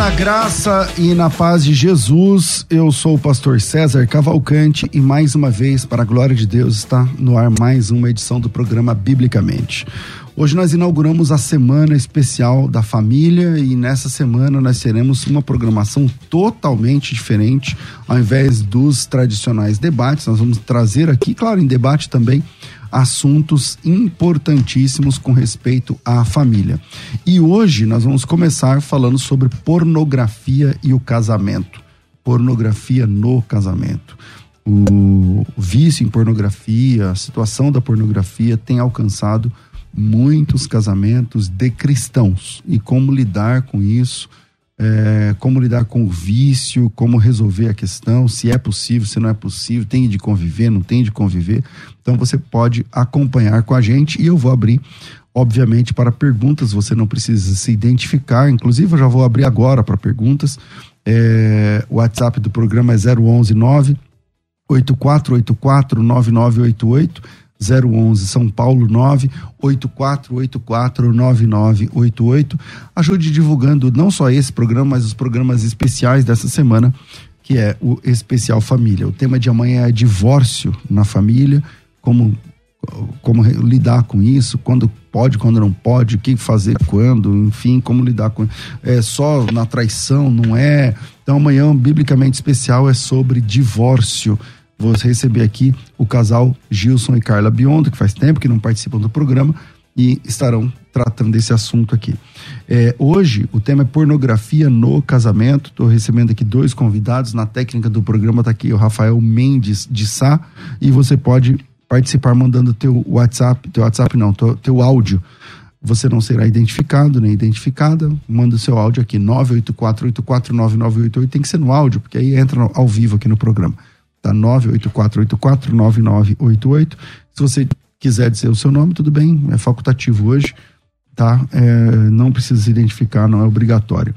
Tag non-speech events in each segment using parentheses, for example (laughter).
Na graça e na paz de Jesus. Eu sou o pastor César Cavalcante e mais uma vez, para a glória de Deus, está no ar mais uma edição do programa Biblicamente. Hoje nós inauguramos a semana especial da família e nessa semana nós teremos uma programação totalmente diferente. Ao invés dos tradicionais debates, nós vamos trazer aqui, claro, em debate também, assuntos importantíssimos com respeito à família. E hoje nós vamos começar falando sobre pornografia e o casamento. Pornografia no casamento. O vício em pornografia, a situação da pornografia tem alcançado muitos casamentos de cristãos. E como lidar com isso? É, como lidar com o vício, como resolver a questão, se é possível, se não é possível, tem de conviver, não tem de conviver. Então você pode acompanhar com a gente e eu vou abrir, obviamente, para perguntas. Você não precisa se identificar, inclusive eu já vou abrir agora para perguntas. É, o WhatsApp do programa é 011 9 8484 9988 011 São Paulo 984849988. Ajude divulgando não só esse programa, mas os programas especiais dessa semana, que é o especial família. O tema de amanhã é divórcio na família, como como lidar com isso, quando pode, quando não pode, o que fazer quando, enfim, como lidar com é só na traição, não é. Então amanhã biblicamente especial é sobre divórcio vou receber aqui o casal Gilson e Carla Biondo, que faz tempo que não participam do programa e estarão tratando desse assunto aqui. É, hoje o tema é pornografia no casamento. Estou recebendo aqui dois convidados. Na técnica do programa está aqui o Rafael Mendes de Sá e você pode participar mandando teu WhatsApp, teu WhatsApp não, teu, teu áudio. Você não será identificado nem identificada. Manda o seu áudio aqui 984849988. Tem que ser no áudio, porque aí entra ao vivo aqui no programa tá? 984849988. Se você quiser dizer o seu nome, tudo bem, é facultativo hoje, tá? É, não precisa se identificar, não é obrigatório.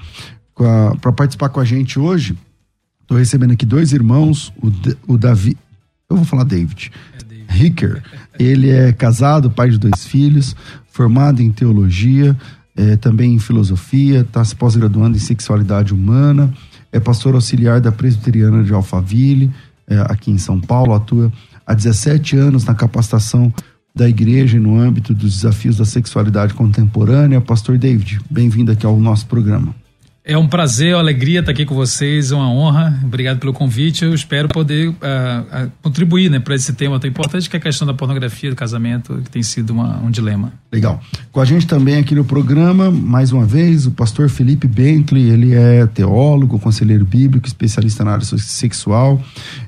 Para participar com a gente hoje, estou recebendo aqui dois irmãos, o, o Davi, eu vou falar David, é David. Ricker, ele é casado, pai de dois filhos, formado em teologia, é, também em filosofia, está se pós-graduando em sexualidade humana, é pastor auxiliar da presbiteriana de Alphaville, é, aqui em São Paulo, atua há 17 anos na capacitação da igreja no âmbito dos desafios da sexualidade contemporânea. Pastor David, bem-vindo aqui ao nosso programa. É um prazer, uma alegria estar aqui com vocês, uma honra. Obrigado pelo convite. Eu espero poder uh, uh, contribuir né, para esse tema tão importante que é a questão da pornografia, do casamento, que tem sido uma, um dilema. Legal. Com a gente também aqui no programa, mais uma vez, o pastor Felipe Bentley. Ele é teólogo, conselheiro bíblico, especialista na área sexual,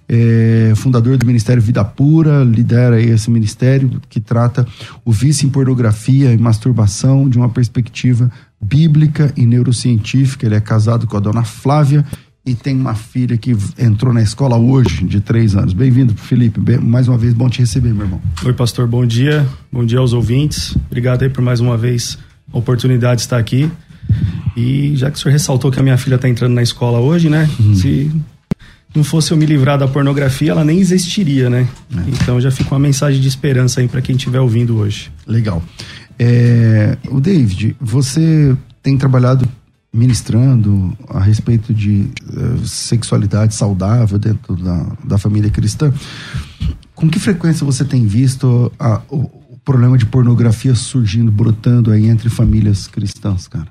é fundador do Ministério Vida Pura, lidera esse ministério que trata o vício em pornografia e masturbação de uma perspectiva bíblica e neurocientífica. Ele é casado com a dona Flávia e tem uma filha que entrou na escola hoje, de três anos. Bem-vindo, Felipe. Bem, mais uma vez, bom te receber, meu irmão. Oi, pastor, bom dia. Bom dia aos ouvintes. Obrigado aí por mais uma vez a oportunidade de estar aqui. E já que o senhor ressaltou que a minha filha está entrando na escola hoje, né? Uhum. Se não fosse eu me livrar da pornografia, ela nem existiria, né? É. Então já fica uma mensagem de esperança aí para quem estiver ouvindo hoje. Legal. É, o David, você tem trabalhado ministrando a respeito de uh, sexualidade saudável dentro da, da família cristã. Com que frequência você tem visto a, o, o problema de pornografia surgindo, brotando aí entre famílias cristãs, cara?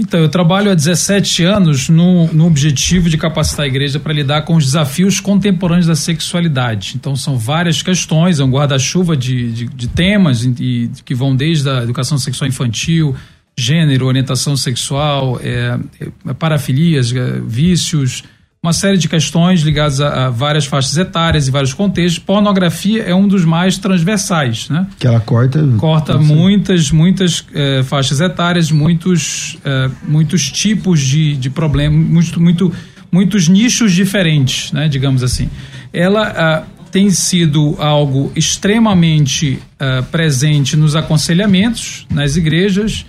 Então, eu trabalho há 17 anos no, no objetivo de capacitar a igreja para lidar com os desafios contemporâneos da sexualidade. Então, são várias questões, é um guarda-chuva de, de, de, temas e, que vão desde a educação sexual infantil, gênero, orientação sexual, é, é, parafilias, é, vícios, uma série de questões ligadas a, a, várias faixas etárias e vários contextos. Pornografia é um dos mais transversais, né? Que ela corta... Corta muitas, muitas eh, faixas etárias, muitos, eh, muitos tipos de, de problemas, muito, muito, muitos nichos diferentes, né? Digamos assim. Ela ah, tem sido algo extremamente ah, presente nos aconselhamentos, nas igrejas,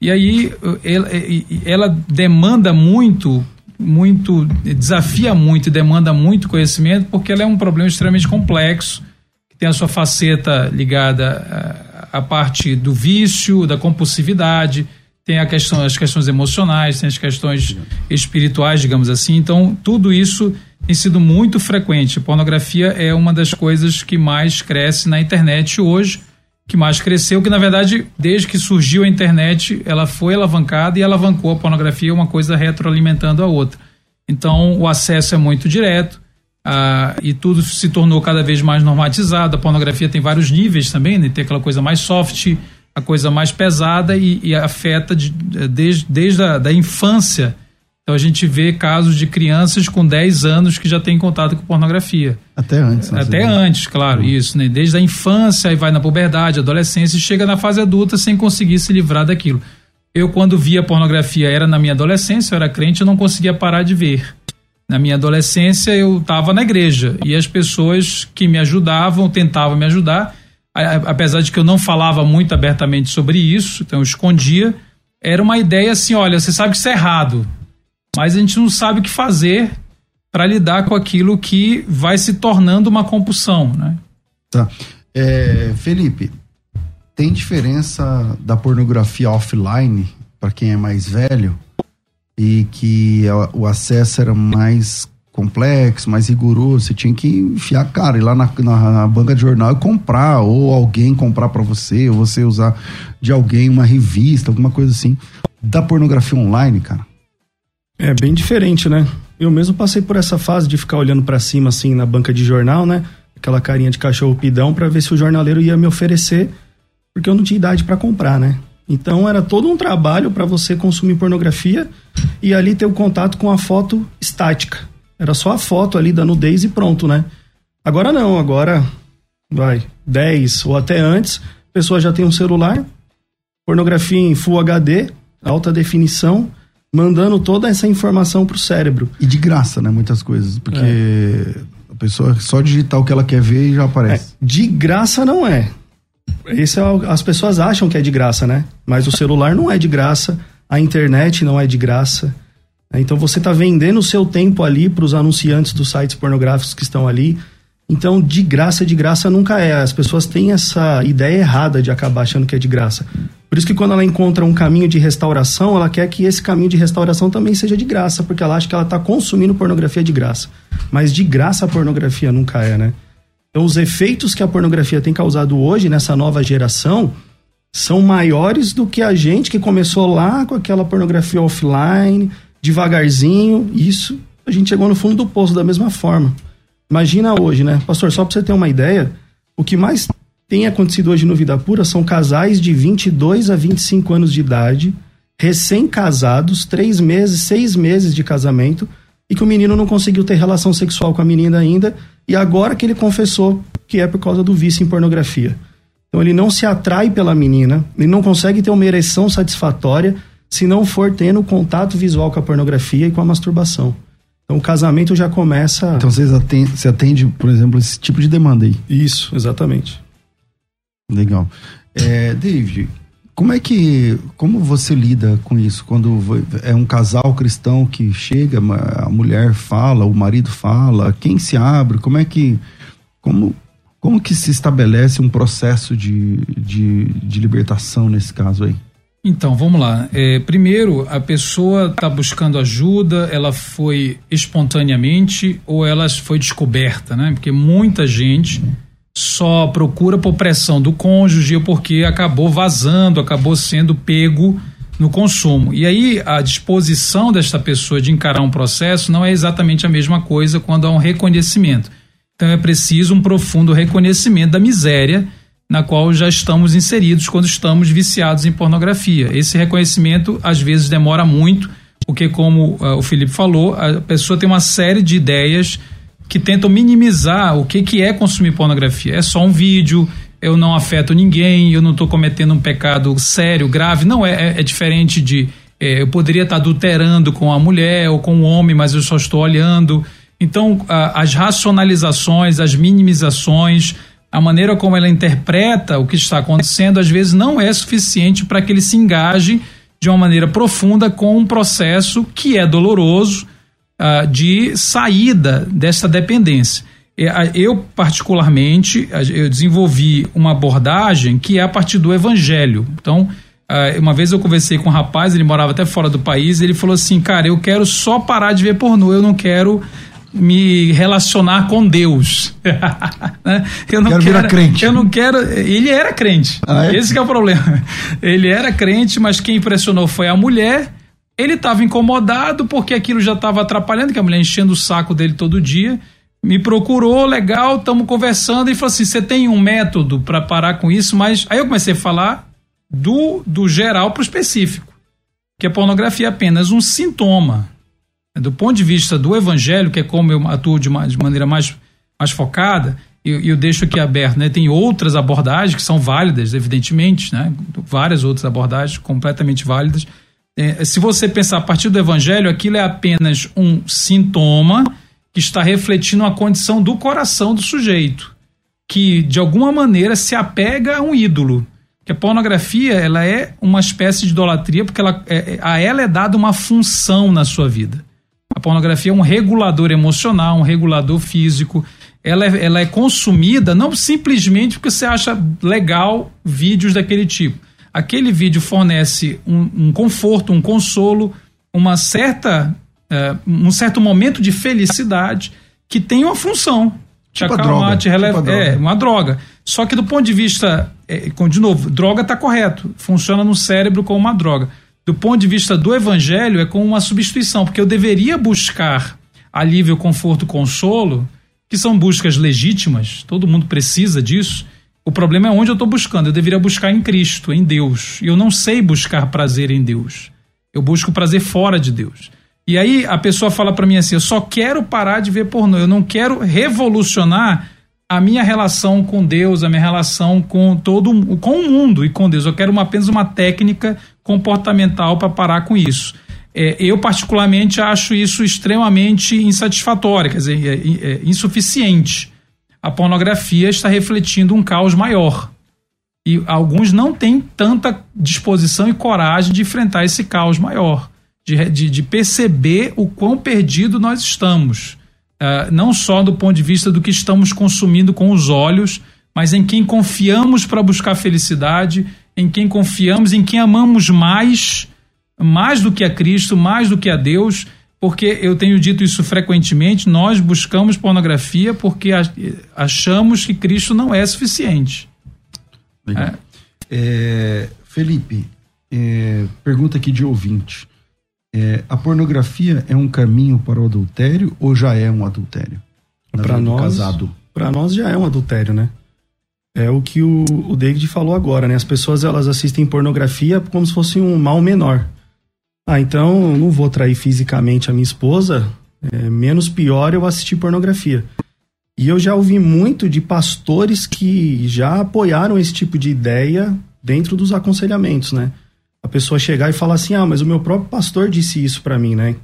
e aí ela, ela demanda muito muito, desafia muito e demanda muito conhecimento, porque ela é um problema extremamente complexo, que tem a sua faceta ligada à, à parte do vício, da compulsividade, tem a questão, as questões emocionais, tem as questões espirituais, digamos assim. Então, tudo isso tem sido muito frequente. Pornografia é uma das coisas que mais cresce na internet hoje que mais cresceu, que na verdade, desde que surgiu a internet, ela foi alavancada e alavancou a pornografia, uma coisa retroalimentando a outra. Então, o acesso é muito direto ah, e tudo se tornou cada vez mais normatizado. A pornografia tem vários níveis também, né? tem aquela coisa mais soft, a coisa mais pesada e, e afeta de, desde, desde a da infância então a gente vê casos de crianças com 10 anos que já têm contato com pornografia. Até antes. Até vezes. antes, claro, uhum. isso, né? Desde a infância, aí vai na puberdade, adolescência e chega na fase adulta sem conseguir se livrar daquilo. Eu, quando via pornografia, era na minha adolescência, eu era crente, eu não conseguia parar de ver. Na minha adolescência, eu estava na igreja e as pessoas que me ajudavam, tentavam me ajudar, apesar de que eu não falava muito abertamente sobre isso, então eu escondia, era uma ideia assim: olha, você sabe que isso é errado, mas a gente não sabe o que fazer para lidar com aquilo que vai se tornando uma compulsão, né? Tá. É, Felipe, tem diferença da pornografia offline para quem é mais velho e que o acesso era mais complexo, mais rigoroso, você tinha que enfiar a cara, ir lá na, na, na banca de jornal e comprar, ou alguém comprar para você, ou você usar de alguém uma revista, alguma coisa assim. Da pornografia online, cara, é bem diferente, né? Eu mesmo passei por essa fase de ficar olhando para cima assim na banca de jornal, né? Aquela carinha de cachorro pidão para ver se o jornaleiro ia me oferecer, porque eu não tinha idade para comprar, né? Então era todo um trabalho para você consumir pornografia e ali ter o contato com a foto estática. Era só a foto ali da nudez e pronto, né? Agora não, agora vai 10 ou até antes, a pessoa já tem um celular, pornografia em Full HD, alta definição, mandando toda essa informação pro cérebro. E de graça, né? Muitas coisas. Porque é. a pessoa só digitar o que ela quer ver e já aparece. É, de graça não é. Esse é, as pessoas acham que é de graça, né? Mas o celular não é de graça, a internet não é de graça. Então você está vendendo o seu tempo ali para os anunciantes dos sites pornográficos que estão ali. Então, de graça, de graça nunca é. As pessoas têm essa ideia errada de acabar achando que é de graça. Por isso que quando ela encontra um caminho de restauração, ela quer que esse caminho de restauração também seja de graça, porque ela acha que ela está consumindo pornografia de graça. Mas de graça a pornografia nunca é, né? Então os efeitos que a pornografia tem causado hoje nessa nova geração são maiores do que a gente que começou lá com aquela pornografia offline, devagarzinho. Isso a gente chegou no fundo do poço da mesma forma. Imagina hoje, né? Pastor, só para você ter uma ideia, o que mais tem acontecido hoje no Vida Pura são casais de 22 a 25 anos de idade, recém-casados, três meses, seis meses de casamento, e que o menino não conseguiu ter relação sexual com a menina ainda, e agora que ele confessou que é por causa do vício em pornografia. Então ele não se atrai pela menina, ele não consegue ter uma ereção satisfatória se não for tendo contato visual com a pornografia e com a masturbação. Então o casamento já começa. Então vocês atendem, você atende, por exemplo, esse tipo de demanda aí? Isso, exatamente. Legal. É, David, como é que, como você lida com isso quando é um casal cristão que chega, a mulher fala, o marido fala, quem se abre, como é que, como, como que se estabelece um processo de, de, de libertação nesse caso aí? Então, vamos lá. É, primeiro, a pessoa está buscando ajuda, ela foi espontaneamente ou ela foi descoberta, né? Porque muita gente só procura por pressão do cônjuge porque acabou vazando, acabou sendo pego no consumo. E aí a disposição desta pessoa de encarar um processo não é exatamente a mesma coisa quando há um reconhecimento. Então é preciso um profundo reconhecimento da miséria na qual já estamos inseridos quando estamos viciados em pornografia. Esse reconhecimento às vezes demora muito, porque, como uh, o Felipe falou, a pessoa tem uma série de ideias que tentam minimizar o que, que é consumir pornografia. É só um vídeo, eu não afeto ninguém, eu não estou cometendo um pecado sério, grave. Não, é, é, é diferente de. É, eu poderia estar tá adulterando com a mulher ou com o homem, mas eu só estou olhando. Então, a, as racionalizações, as minimizações, a maneira como ela interpreta o que está acontecendo, às vezes não é suficiente para que ele se engaje de uma maneira profunda com um processo que é doloroso uh, de saída dessa dependência. Eu, particularmente, eu desenvolvi uma abordagem que é a partir do evangelho. Então, uma vez eu conversei com um rapaz, ele morava até fora do país, ele falou assim, cara, eu quero só parar de ver pornô, eu não quero me relacionar com Deus. (laughs) Né? eu não quero, quero crente. Eu não quero. Ele era crente. Ah, é? Esse é o problema. (laughs) Ele era crente, mas quem impressionou foi a mulher. Ele estava incomodado porque aquilo já estava atrapalhando, que a mulher enchendo o saco dele todo dia. Me procurou, legal, estamos conversando e falou assim: você tem um método para parar com isso? Mas aí eu comecei a falar do, do geral para o específico, que a pornografia é apenas um sintoma do ponto de vista do evangelho, que é como eu atuo de, uma, de maneira mais, mais focada, e eu, eu, deixo aqui aberto, né? Tem outras abordagens que são válidas, evidentemente, né? Várias outras abordagens completamente válidas. É, se você pensar a partir do evangelho, aquilo é apenas um sintoma que está refletindo a condição do coração do sujeito, que de alguma maneira se apega a um ídolo. Que a pornografia ela é uma espécie de idolatria porque ela, é, a ela é dada uma função na sua vida. A pornografia é um regulador emocional, um regulador físico. Ela é, ela é consumida não simplesmente porque você acha legal vídeos daquele tipo. Aquele vídeo fornece um, um conforto, um consolo, uma certa, uh, um certo momento de felicidade que tem uma função. Tipo acalmar, te releva, tipo é, uma droga. Só que do ponto de vista, é, de novo, droga está correto, funciona no cérebro como uma droga do ponto de vista do evangelho, é como uma substituição, porque eu deveria buscar alívio, conforto, consolo, que são buscas legítimas, todo mundo precisa disso. O problema é onde eu estou buscando. Eu deveria buscar em Cristo, em Deus. E eu não sei buscar prazer em Deus. Eu busco prazer fora de Deus. E aí a pessoa fala para mim assim: eu só quero parar de ver pornô, eu não quero revolucionar a minha relação com Deus, a minha relação com todo com o mundo e com Deus. Eu quero uma, apenas uma técnica comportamental para parar com isso. É, eu, particularmente, acho isso extremamente insatisfatório, quer dizer, é, é, insuficiente. A pornografia está refletindo um caos maior. E alguns não têm tanta disposição e coragem de enfrentar esse caos maior, de, de, de perceber o quão perdido nós estamos uh, não só do ponto de vista do que estamos consumindo com os olhos, mas em quem confiamos para buscar felicidade, em quem confiamos, em quem amamos mais, mais do que a Cristo, mais do que a Deus, porque eu tenho dito isso frequentemente, nós buscamos pornografia porque achamos que Cristo não é suficiente. É. É, Felipe, é, pergunta aqui de ouvinte. É, a pornografia é um caminho para o adultério ou já é um adultério? Para nós, casado. Para nós já é um adultério, né? É o que o, o David falou agora, né? As pessoas elas assistem pornografia como se fosse um mal menor. Ah, então não vou trair fisicamente a minha esposa, é menos pior eu assistir pornografia. E eu já ouvi muito de pastores que já apoiaram esse tipo de ideia dentro dos aconselhamentos, né? a pessoa chegar e falar assim: ah, mas o meu próprio pastor disse isso para mim, né?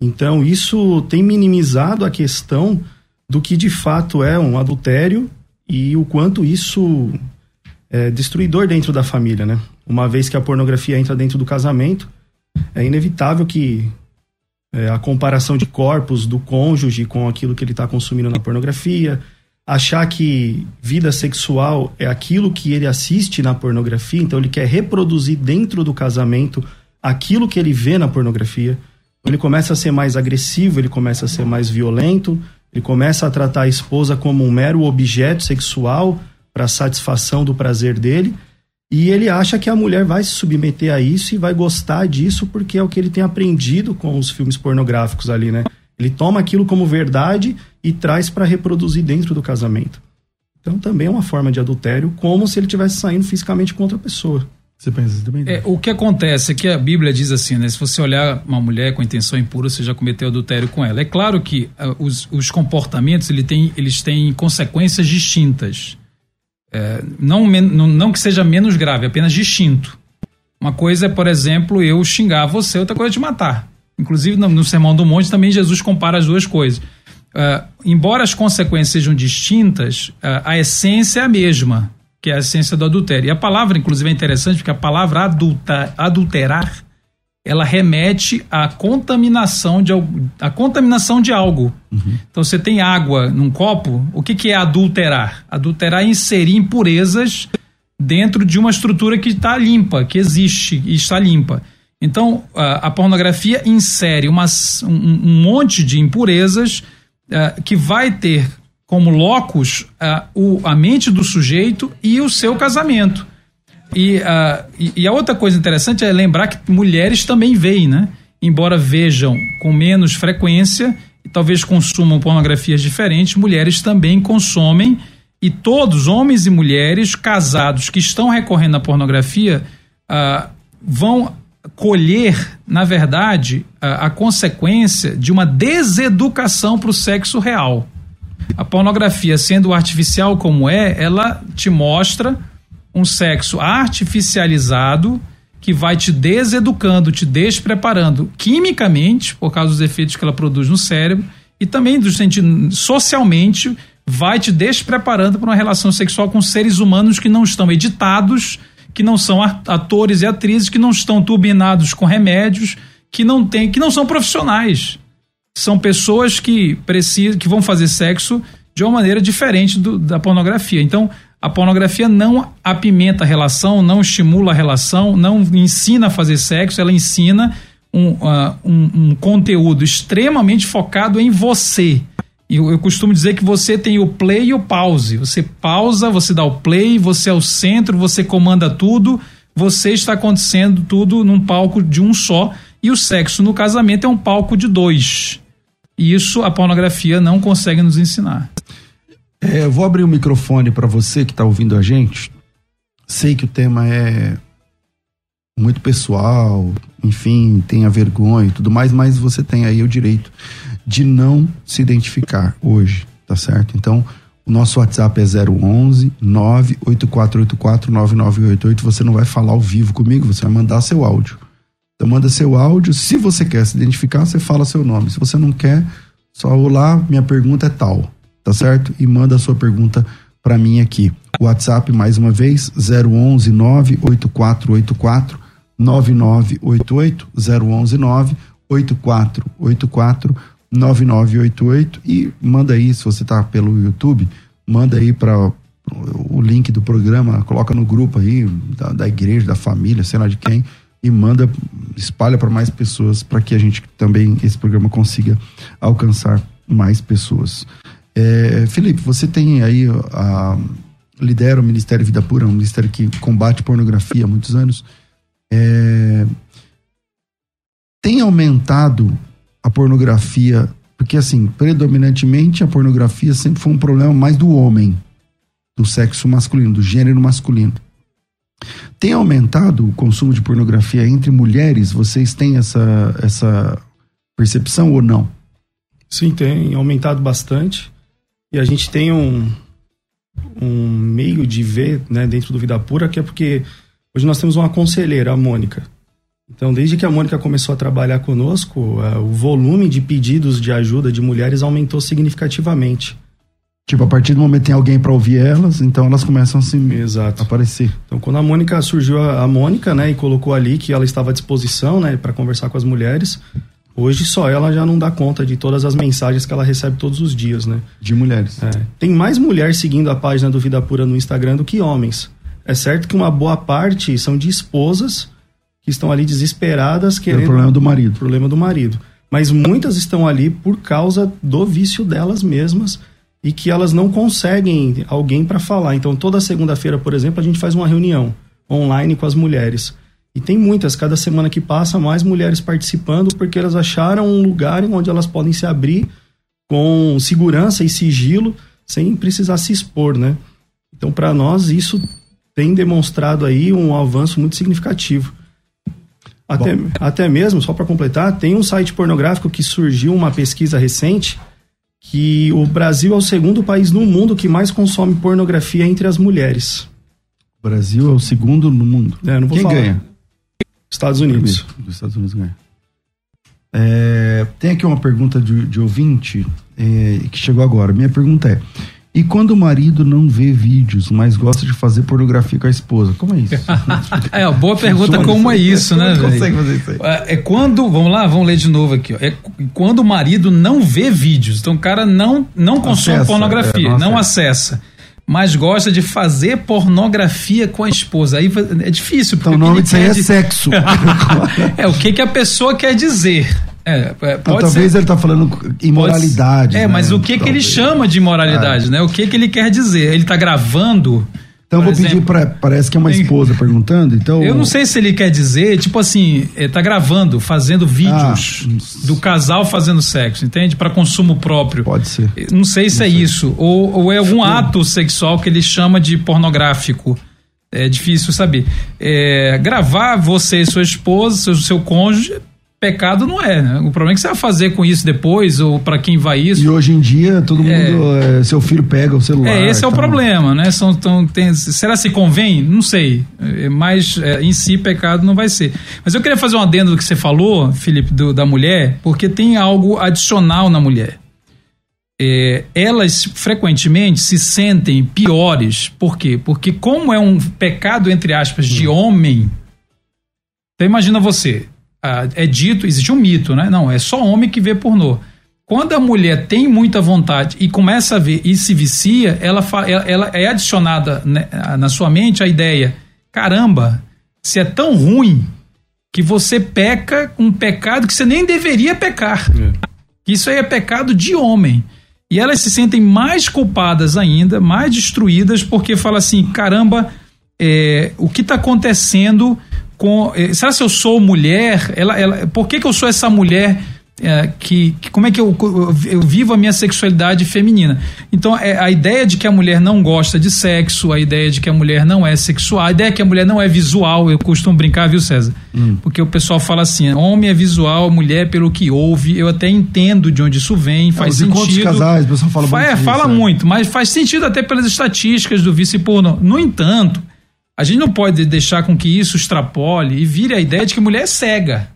Então, isso tem minimizado a questão do que de fato é um adultério e o quanto isso é destruidor dentro da família, né? Uma vez que a pornografia entra dentro do casamento, é inevitável que é, a comparação de corpos do cônjuge com aquilo que ele está consumindo na pornografia, achar que vida sexual é aquilo que ele assiste na pornografia, então ele quer reproduzir dentro do casamento aquilo que ele vê na pornografia. Ele começa a ser mais agressivo, ele começa a ser mais violento, ele começa a tratar a esposa como um mero objeto sexual para satisfação do prazer dele. E ele acha que a mulher vai se submeter a isso e vai gostar disso porque é o que ele tem aprendido com os filmes pornográficos ali, né? Ele toma aquilo como verdade e traz para reproduzir dentro do casamento. Então também é uma forma de adultério, como se ele estivesse saindo fisicamente com outra pessoa. Você pensa também? É, o que acontece é que a Bíblia diz assim, né? Se você olhar uma mulher com intenção impura, você já cometeu adultério com ela. É claro que uh, os, os comportamentos ele tem, eles têm consequências distintas. É, não, não, que seja menos grave, apenas distinto. Uma coisa é, por exemplo, eu xingar você, outra coisa é te matar. Inclusive, no, no Sermão do Monte também Jesus compara as duas coisas. Uh, embora as consequências sejam distintas, uh, a essência é a mesma, que é a essência do adultério. E a palavra, inclusive, é interessante porque a palavra adulta, adulterar ela remete à contaminação de, à contaminação de algo. Uhum. Então, você tem água num copo, o que, que é adulterar? Adulterar é inserir impurezas dentro de uma estrutura que está limpa, que existe e está limpa. Então, a, a pornografia insere uma, um, um, monte de impurezas uh, que vai ter como locus uh, o, a mente do sujeito e o seu casamento. E, uh, e, e, a outra coisa interessante é lembrar que mulheres também veem, né? Embora vejam com menos frequência e talvez consumam pornografias diferentes, mulheres também consomem e todos, homens e mulheres casados que estão recorrendo à pornografia, uh, vão colher, na verdade, a, a consequência de uma deseducação para o sexo real. A pornografia, sendo artificial como é, ela te mostra um sexo artificializado que vai te deseducando, te despreparando quimicamente, por causa dos efeitos que ela produz no cérebro, e também do sentido socialmente, vai te despreparando para uma relação sexual com seres humanos que não estão editados, que não são atores e atrizes, que não estão turbinados com remédios, que não tem, que não são profissionais. São pessoas que precisam, que vão fazer sexo de uma maneira diferente do, da pornografia. Então, a pornografia não apimenta a relação, não estimula a relação, não ensina a fazer sexo, ela ensina um, uh, um, um conteúdo extremamente focado em você. E eu, eu, costumo dizer que você tem o play e o pause. Você pausa, você dá o play, você é o centro, você comanda tudo, você está acontecendo tudo num palco de um só. E o sexo no casamento é um palco de dois. E isso a pornografia não consegue nos ensinar. É, vou abrir o microfone para você que está ouvindo a gente. Sei que o tema é muito pessoal, enfim, tem a vergonha e tudo mais, mas você tem aí o direito de não se identificar hoje, tá certo? Então, o nosso WhatsApp é 011 98484 9988. Você não vai falar ao vivo comigo, você vai mandar seu áudio. Então, manda seu áudio. Se você quer se identificar, você fala seu nome. Se você não quer, só olá, minha pergunta é tal tá certo? E manda a sua pergunta para mim aqui. WhatsApp mais uma vez 011 98484 9988 011 98484 9988 e manda aí se você tá pelo YouTube, manda aí para o link do programa, coloca no grupo aí da, da igreja, da família, sei lá de quem e manda, espalha para mais pessoas para que a gente também esse programa consiga alcançar mais pessoas. É, Felipe, você tem aí a, lidera o Ministério Vida Pura, um ministério que combate pornografia há muitos anos. É, tem aumentado a pornografia, porque assim, predominantemente a pornografia sempre foi um problema mais do homem, do sexo masculino, do gênero masculino. Tem aumentado o consumo de pornografia entre mulheres? Vocês têm essa, essa percepção ou não? Sim, tem aumentado bastante. E a gente tem um, um meio de ver né, dentro do Vida Pura, que é porque hoje nós temos uma conselheira, a Mônica. Então, desde que a Mônica começou a trabalhar conosco, uh, o volume de pedidos de ajuda de mulheres aumentou significativamente. Tipo, a partir do momento que tem alguém para ouvir elas, então elas começam a se Exato. aparecer. Então, quando a Mônica surgiu a, a Mônica, né, e colocou ali que ela estava à disposição, né, para conversar com as mulheres, Hoje só ela já não dá conta de todas as mensagens que ela recebe todos os dias, né? De mulheres. É. Tem mais mulheres seguindo a página do Vida Pura no Instagram do que homens. É certo que uma boa parte são de esposas que estão ali desesperadas querendo. É o problema do marido. Problema do marido. Mas muitas estão ali por causa do vício delas mesmas e que elas não conseguem alguém para falar. Então, toda segunda-feira, por exemplo, a gente faz uma reunião online com as mulheres. E tem muitas, cada semana que passa, mais mulheres participando, porque elas acharam um lugar onde elas podem se abrir com segurança e sigilo, sem precisar se expor, né? Então, para nós, isso tem demonstrado aí um avanço muito significativo. Até, até mesmo, só para completar, tem um site pornográfico que surgiu uma pesquisa recente que o Brasil é o segundo país no mundo que mais consome pornografia entre as mulheres. O Brasil é o segundo no mundo. É, não vou Quem falar. ganha? Estados Unidos. Os Estados Unidos ganha. É, tem aqui uma pergunta de, de ouvinte é, que chegou agora. Minha pergunta é: e quando o marido não vê vídeos, mas gosta de fazer pornografia com a esposa? Como é isso? (laughs) É, ó, boa pergunta como é isso, né, (laughs) Como velho? consegue fazer isso aí? É é quando, vamos lá, vamos ler de novo aqui, ó. É quando o marido não vê vídeos. Então o cara não, não consome Acessa, pornografia, é, não não acessa. Mas gosta de fazer pornografia com a esposa. Aí é difícil. porque Então o nome disso aí é sexo. (laughs) É, o que, que a pessoa quer dizer. É, é, Não, pode talvez ser, ele tá falando imoralidade. É, né? mas o que, que ele chama de imoralidade, né? O que, que ele quer dizer? Ele tá gravando. Então eu vou pedir exemplo, pra. Parece que é uma esposa perguntando, então. Eu não sei se ele quer dizer, tipo assim, é, tá gravando, fazendo vídeos Ah, do casal fazendo sexo, entende? Para consumo próprio. Pode ser. Não sei se é isso. Ou, ou é algum ato sexual que ele chama de pornográfico. É difícil saber. É, gravar você e sua esposa, seu, seu cônjuge, pecado não é, né? O problema é que você vai fazer com isso depois, ou para quem vai isso. E hoje em dia todo É. mundo. é, seu filho pega o celular. É, esse é o então- problema, né? São, tão, tem, será se convém? Não sei. É, Mas é, em si pecado não vai ser. Mas eu queria fazer um adendo do que você falou, Felipe, do- da mulher, porque tem algo adicional na mulher. É, elas frequentemente se sentem piores. Por quê? Porque como é um pecado, entre aspas, de homem, então imagina você, ah, é dito, existe um mito, né? Não, é só homem que vê pornô. Quando a mulher tem muita vontade e começa a ver e se vicia, ela, ela, é adicionada né, na sua mente a ideia: caramba, se é tão ruim que você peca um pecado que você nem deveria pecar. Isso aí é pecado de homem. E elas se sentem mais culpadas ainda, mais destruídas, porque fala assim: caramba, é, o que está acontecendo com. é, será se eu sou mulher? Ela, ela, por que, que eu sou essa mulher? é, que, que- como é que eu, eu, eu vivo a minha sexualidade feminina? Então, é, a ideia de que a mulher não gosta de sexo, a ideia de que a mulher não é sexual, a ideia de que a mulher não é visual, eu costumo brincar, viu, César? Porque o pessoal fala assim: homem é visual, mulher pelo que ouve. Eu até entendo de onde isso vem, faz os encontros de sentido. casais, o pessoal fala Fa- muito é, fala é. muito, mas faz sentido até pelas estatísticas do vice pornô. No entanto, a gente não pode deixar com que isso extrapole e vire a ideia de que mulher é cega.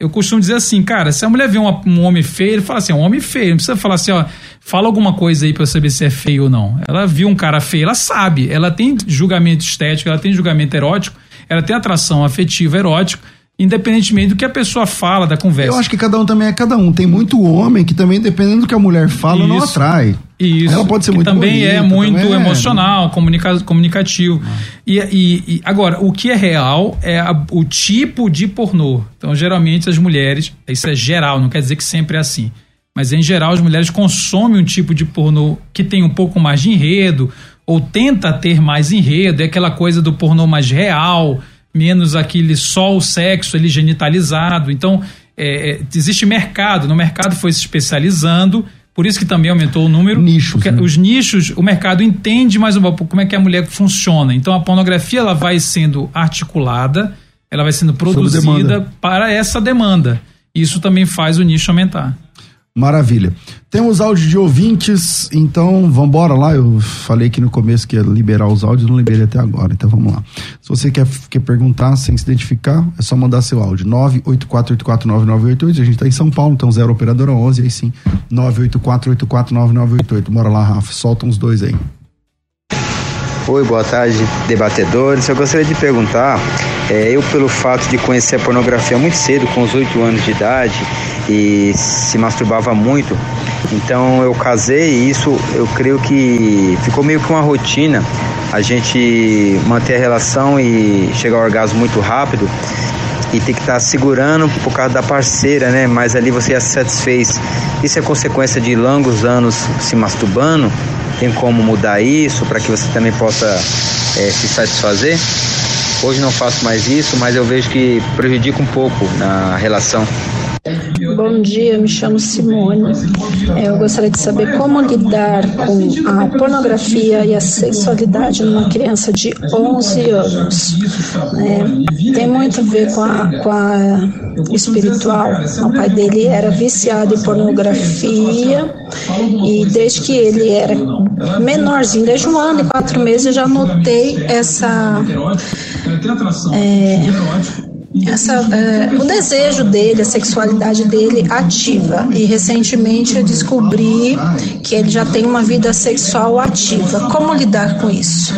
Eu costumo dizer assim, cara, se a mulher vê uma- um homem feio, ele fala assim, é um homem feio. Não precisa falar assim, ó, fala alguma coisa aí pra eu saber se é feio ou não. Ela viu um cara feio, ela sabe. Ela tem julgamento estético, ela tem julgamento erótico, ela tem atração afetiva erótico, independentemente do que a pessoa fala, da conversa. Eu acho que cada um também é cada um. Tem muito homem que também, dependendo do que a mulher fala, não Isso. atrai. Isso. Ela pode ser que muito também é bonita, muito também é- emocional, comunica comunicativo. E, e- e, agora, o que é real é a- o tipo de pornô. Então, geralmente as mulheres, isso é geral, não quer dizer que sempre é assim. Mas em geral as mulheres consomem um tipo de pornô que tem um pouco mais de enredo ou tenta ter mais enredo, é aquela coisa do pornô mais real, menos aquele só o sexo ele genitalizado. Então, é, é, existe mercado, no mercado foi se especializando, por isso que também aumentou o número. Nichos, né? Os nichos, o mercado entende mais um pouco como é que a mulher funciona. Então a pornografia ela vai sendo articulada, ela vai sendo produzida para essa demanda. Isso também faz o nicho aumentar. Maravilha. Temos áudio de ouvintes, então vamos embora lá. Eu falei aqui no começo que ia liberar os áudios, não liberei até agora, então vamos lá. Se você quer, quer perguntar sem se identificar, é só mandar seu áudio. 984849988. A gente está em São Paulo, então 0 operadora 11, aí sim. 984849988. Bora lá, Rafa, solta uns dois aí. Oi, boa tarde, debatedores. Eu gostaria de perguntar, é, eu pelo fato de conhecer a pornografia muito cedo, com os 8 anos de idade, e se masturbava muito, então eu casei e isso eu creio que ficou meio que uma rotina, a gente manter a relação e chegar ao orgasmo muito rápido e ter que estar segurando por causa da parceira, né? Mas ali você já se satisfez. Isso é consequência de longos anos se masturbando? Tem como mudar isso para que você também possa eh, se satisfazer? Hoje não faço mais isso, mas eu vejo que prejudica um pouco na relação. Bom dia, me chamo Simone. É, eu gostaria de saber como lidar com a pornografia e a sexualidade numa criança de 11 anos. É, tem muito a ver com a, com a espiritual. O pai dele era viciado em pornografia e desde que ele era menorzinho, desde um ano e quatro meses, eu já notei essa. É, essa, é, o desejo dele, a sexualidade dele ativa. E recentemente eu descobri que ele já tem uma vida sexual ativa. Como lidar com isso?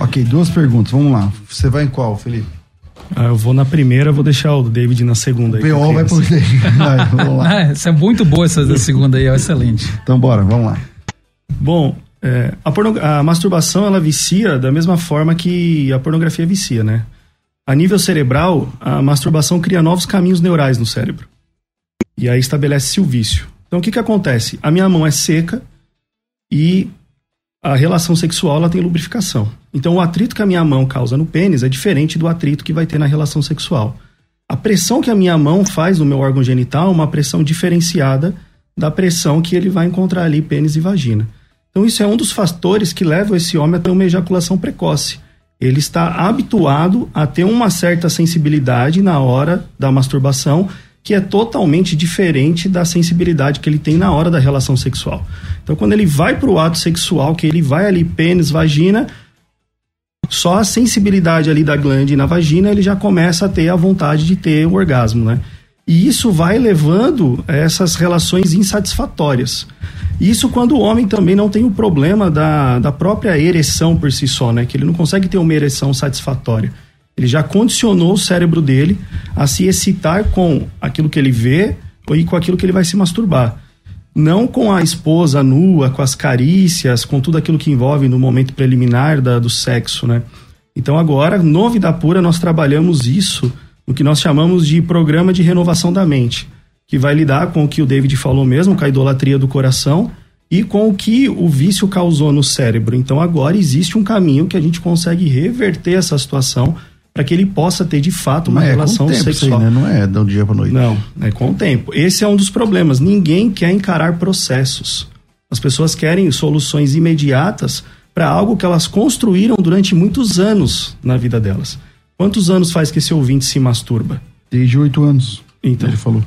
Ok, duas perguntas. Vamos lá. Você vai em qual, Felipe? Ah, eu vou na primeira, vou deixar o David na segunda. O PO vai por David. (laughs) Vai, vamos lá. Ah, é muito boa essa da segunda aí, é excelente. Então bora, vamos lá. Bom, é, a, a masturbação ela vicia da mesma forma que a pornografia vicia, né? A nível cerebral, a masturbação cria novos caminhos neurais no cérebro. E aí estabelece-se o vício. Então o que, que acontece? A minha mão é seca e a relação sexual ela tem lubrificação. Então o atrito que a minha mão causa no pênis é diferente do atrito que vai ter na relação sexual. A pressão que a minha mão faz no meu órgão genital é uma pressão diferenciada da pressão que ele vai encontrar ali pênis e vagina. Então isso é um dos fatores que levam esse homem a ter uma ejaculação precoce ele está habituado a ter uma certa sensibilidade na hora da masturbação que é totalmente diferente da sensibilidade que ele tem na hora da relação sexual. Então, quando ele vai para o ato sexual, que ele vai ali pênis, vagina, só a sensibilidade ali da glande na vagina, ele já começa a ter a vontade de ter o orgasmo, né? E isso vai levando essas relações insatisfatórias. Isso quando o homem também não tem o problema da, da própria ereção por si só, né? Que ele não consegue ter uma ereção satisfatória. Ele já condicionou o cérebro dele a se excitar com aquilo que ele vê e com aquilo que ele vai se masturbar. Não com a esposa nua, com as carícias, com tudo aquilo que envolve no momento preliminar da, do sexo, né? Então agora, no Vida Pura, nós trabalhamos isso no que nós chamamos de programa de renovação da mente que vai lidar com o que o David falou mesmo, com a idolatria do coração e com o que o vício causou no cérebro. Então agora existe um caminho que a gente consegue reverter essa situação para que ele possa ter de fato uma é relação sexual. Aí, né? Não é de um dia para noite. Não, é com o tempo. Esse é um dos problemas. Ninguém quer encarar processos. As pessoas querem soluções imediatas para algo que elas construíram durante muitos anos na vida delas. Quantos anos faz que esse ouvinte se masturba? Desde oito anos. Então, ele falou.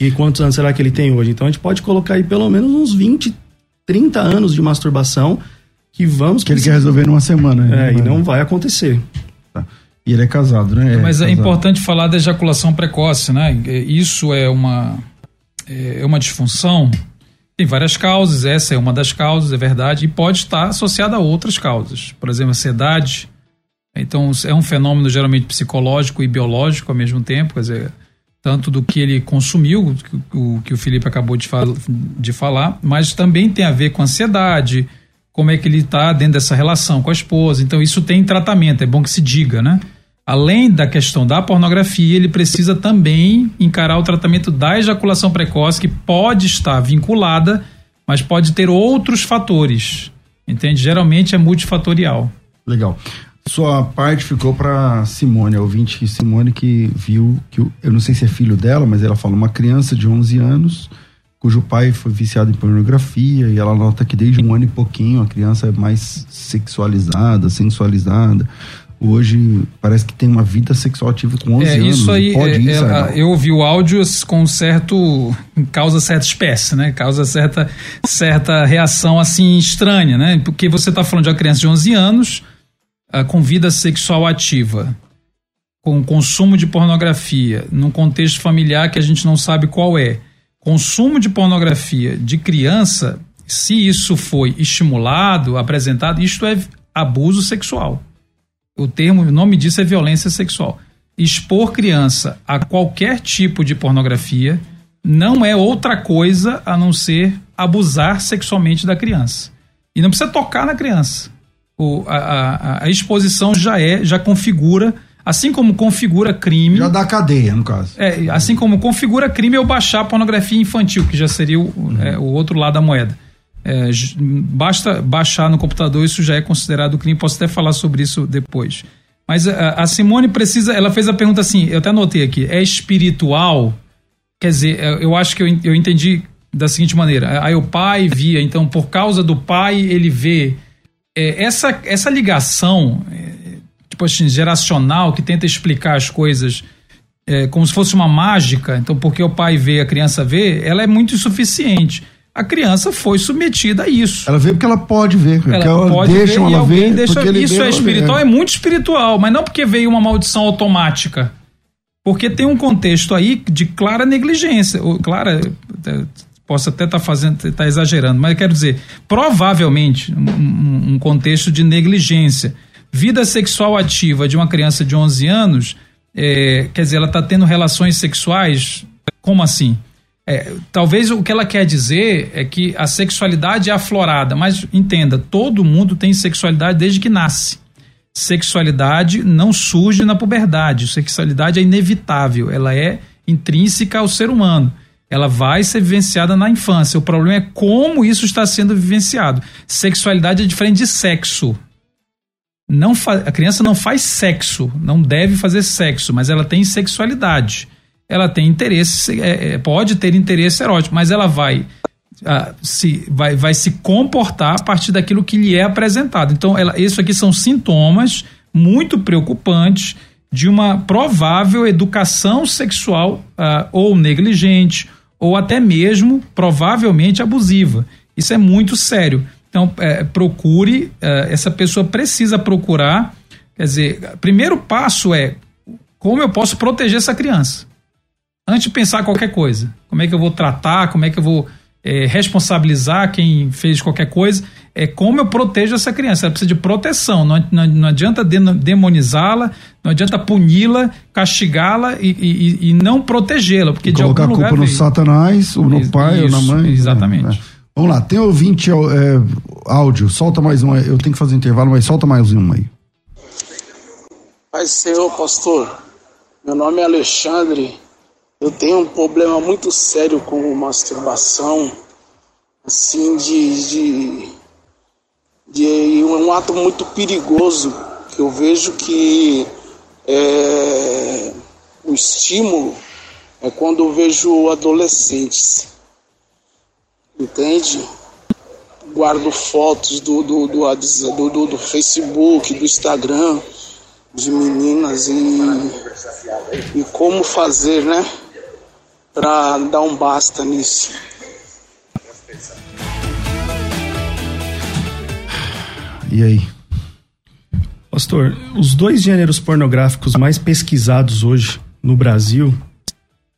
E quantos anos será que ele tem hoje? Então a gente pode colocar aí pelo menos uns 20, 30 anos de masturbação que vamos. Que ele quer resolver numa semana. Né? É, e não vai acontecer. Tá. E ele é casado, né? É, mas é, é importante falar da ejaculação precoce, né? Isso é uma, é uma disfunção. Tem várias causas, essa é uma das causas, é verdade, e pode estar associada a outras causas. Por exemplo, ansiedade. Então, é um fenômeno geralmente psicológico e biológico ao mesmo tempo, quer dizer tanto do que ele consumiu, o que o Felipe acabou de, fal de falar, mas também tem a ver com ansiedade, como é que ele está dentro dessa relação com a esposa. Então, isso tem tratamento, é bom que se diga, né? Além da questão da pornografia, ele precisa também encarar o tratamento da ejaculação precoce, que pode estar vinculada, mas pode ter outros fatores. Entende? Geralmente é multifatorial. Legal. Sua parte ficou para Simone, a ouvinte Simone que viu que eu não sei se é filho dela, mas ela fala uma criança de 11 anos cujo pai foi viciado em pornografia e ela nota que desde um ano e pouquinho a criança é mais sexualizada, sensualizada. Hoje parece que tem uma vida sexual ativa com 11 é, anos. Isso aí, Pode é, ir, é, eu ouvi o áudio com certo. causa certa espécie, né? Causa certa, certa reação assim estranha, né? Porque você está falando de uma criança de 11 anos uh, com vida sexual ativa, com consumo de pornografia, num contexto familiar que a gente não sabe qual é, consumo de pornografia de criança, se isso foi estimulado, apresentado, isto é abuso sexual. O termo, o nome disso é violência sexual. Expor criança a qualquer tipo de pornografia não é outra coisa a não ser abusar sexualmente da criança. E não precisa tocar na criança o, a, a, a, exposição já é, já configura, assim como configura crime. Já dá cadeia, no caso. É, assim como configura crime eu baixar pornografia infantil, que já seria o, uhum. é, o outro lado da moeda. É, basta baixar no computador, isso já é considerado crime. Posso até falar sobre isso depois. Mas a, a Simone precisa, ela fez a pergunta assim, eu até anotei aqui, é espiritual? quer dizer, eu acho que eu, eu entendi da seguinte maneira: aí o pai via, então por causa do pai ele vê é, essa, essa ligação, é, tipo assim, geracional que tenta explicar as coisas é, como se fosse uma mágica, então porque o pai vê, a criança vê, ela é muito insuficiente. A criança foi submetida a isso. Ela vê porque ela pode ver. Ela, ela pode deixa ver ela ver. Deixa, isso é espiritual, vê. é muito espiritual, mas não porque veio uma maldição automática. Porque tem um contexto aí de clara negligência, ou clara, é, posso até estar tá fazendo, tá exagerando, mas quero dizer, provavelmente um, um contexto de negligência. Vida sexual ativa de uma criança de 11 anos é, quer dizer, ela está tendo relações sexuais, como assim? É, talvez o que ela quer dizer é que a sexualidade é aflorada, mas entenda, todo mundo tem sexualidade desde que nasce. Sexualidade não surge na puberdade, sexualidade é inevitável, ela é intrínseca ao ser humano. Ela vai ser vivenciada na infância. O problema é como isso está sendo vivenciado. Sexualidade é diferente de sexo não a criança não faz sexo, não deve fazer sexo, mas ela tem sexualidade. Ela tem interesse, é, é, pode ter interesse erótico, mas ela vai, a, se, vai, vai se comportar a partir daquilo que lhe é apresentado. Então, ela, isso aqui são sintomas muito preocupantes de uma provável educação sexual uh, ou negligente, ou até mesmo provavelmente abusiva. Isso é muito sério. Então, é, procure, é, essa pessoa precisa procurar. Quer dizer, primeiro passo é como eu posso proteger essa criança. Antes de pensar qualquer coisa. Como é que eu vou tratar, como é que eu vou é, responsabilizar quem fez qualquer coisa. É como eu protejo essa criança. Ela precisa de proteção. Não, não, não adianta demonizá-la, não adianta puni-la, castigá-la e, e, e, não protegê-la. Porque de colocar algum lugar a culpa no Satanás, ou no pai, Isso, ou na mãe. Exatamente. É. Vamos lá, tem ouvinte é, áudio, solta mais um, eu tenho que fazer intervalo, mas solta mais um aí. Pai Senhor, pastor, meu nome é Alexandre, eu tenho um problema muito sério com masturbação, assim, de, de, de um ato muito perigoso, que eu vejo que é, o estímulo é quando eu vejo adolescentes entende? Guardo fotos do, do, do, do, do Facebook, do Instagram, de meninas e, e como fazer, né? Para dar um basta nisso. E aí? Pastor, os dois gêneros pornográficos mais pesquisados hoje no Brasil,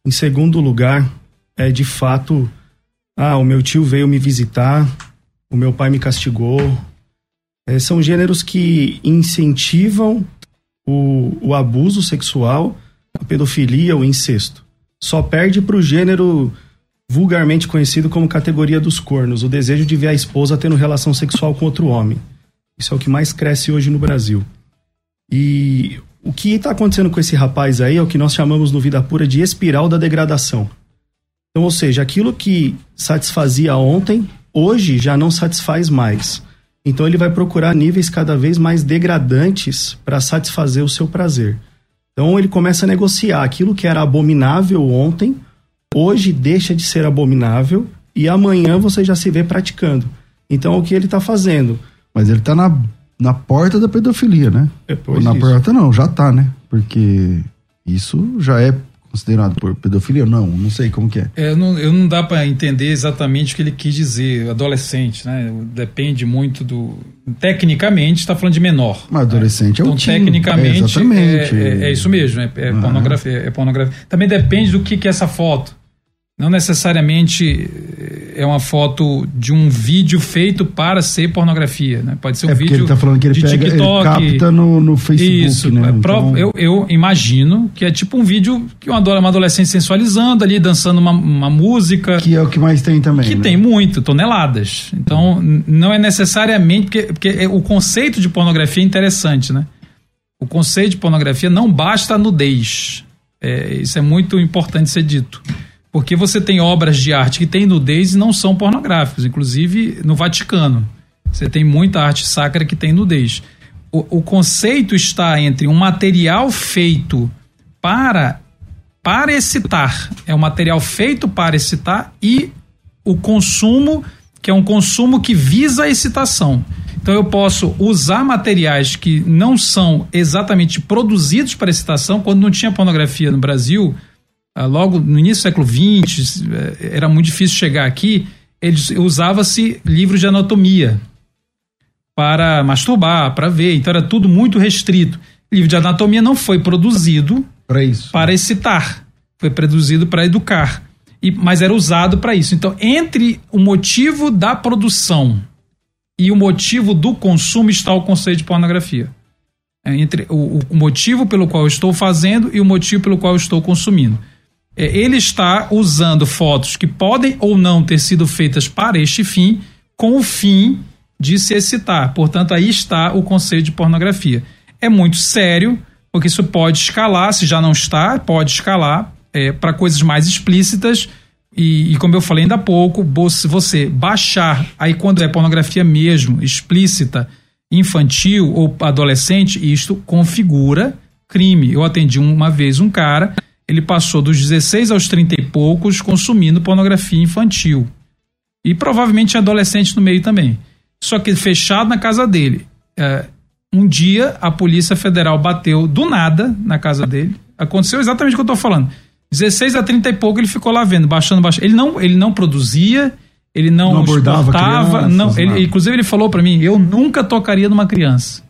em segundo lugar, é de fato ah, o meu tio veio me visitar, o meu pai me castigou. É, são gêneros que incentivam o, o abuso sexual, a pedofilia, o incesto. Só perde para o gênero vulgarmente conhecido como categoria dos cornos, o desejo de ver a esposa tendo relação sexual com outro homem. Isso é o que mais cresce hoje no Brasil. E o que está acontecendo com esse rapaz aí é o que nós chamamos no Vida Pura de espiral da degradação. Então, ou seja, aquilo que satisfazia ontem, hoje já não satisfaz mais. Então ele vai procurar níveis cada vez mais degradantes para satisfazer o seu prazer. Então ele começa a negociar aquilo que era abominável ontem, hoje deixa de ser abominável e amanhã você já se vê praticando. Então o que ele está fazendo? Mas ele está na, na porta da pedofilia, né? É, na isso. porta não, já está, né? Porque isso já é considerado por pedofilia? Não, não sei como que é. é não, eu não dá para entender exatamente o que ele quis dizer, adolescente, né? Depende muito do. Tecnicamente, está falando de menor. Mas adolescente né? é o Então, tecnicamente, é, é, é, isso mesmo, é, é pornografia, é pornografia. Também depende do que, que é essa foto. Não necessariamente é uma foto de um vídeo feito para ser pornografia, né? Pode ser um é vídeo ele tá falando que ele de pega, TikTok. Ele capta no, no Facebook, Isso, né? É então... eu, eu imagino que é tipo um vídeo que uma, uma adolescente sensualizando ali, dançando uma, uma música. Que é o que mais tem também. Que né? tem muito, toneladas. Então, não é necessariamente. Porque, porque é, o conceito de pornografia é interessante, né? O conceito de pornografia não basta a nudez. É, isso é muito importante ser dito. Porque você tem obras de arte que têm nudez e não são pornográficas, inclusive no Vaticano. Você tem muita arte sacra que tem nudez. O, o conceito está entre um material feito para para excitar, é um material feito para excitar e o consumo, que é um consumo que visa a excitação. Então eu posso usar materiais que não são exatamente produzidos para excitação. Quando não tinha pornografia no Brasil, logo no início do século XX, eh, era muito difícil chegar aqui. Eles usava-se livros de anatomia para masturbar, para ver. Então era tudo muito restrito. livro de anatomia não foi produzido para isso, para excitar, foi produzido para educar. E, mas era usado para isso. Então, entre o motivo da produção e o motivo do consumo está o conceito de pornografia. É entre o, o, motivo pelo qual eu estou fazendo e o motivo pelo qual eu estou consumindo. É, ele está usando fotos que podem ou não ter sido feitas para este fim, com o fim de se excitar. Portanto, aí está o conceito de pornografia. É muito sério, porque isso pode escalar, se já não está, pode escalar é, para coisas mais explícitas e, e, como eu falei ainda há pouco, se você baixar, aí quando é pornografia mesmo, explícita, infantil ou adolescente, isto configura crime. Eu atendi uma vez um cara, ele passou dos 16 aos 30 e poucos consumindo pornografia infantil. E provavelmente adolescente no meio também. Só que fechado na casa dele. É, um dia a Polícia Federal bateu do nada na casa dele. Aconteceu exatamente o que eu estou falando 16 a 30 e pouco ele ficou lá vendo, baixando, baixando. Ele não, ele não produzia, ele não, não abordava crianças, não, ele, inclusive ele falou para mim, eu nunca tocaria numa criança.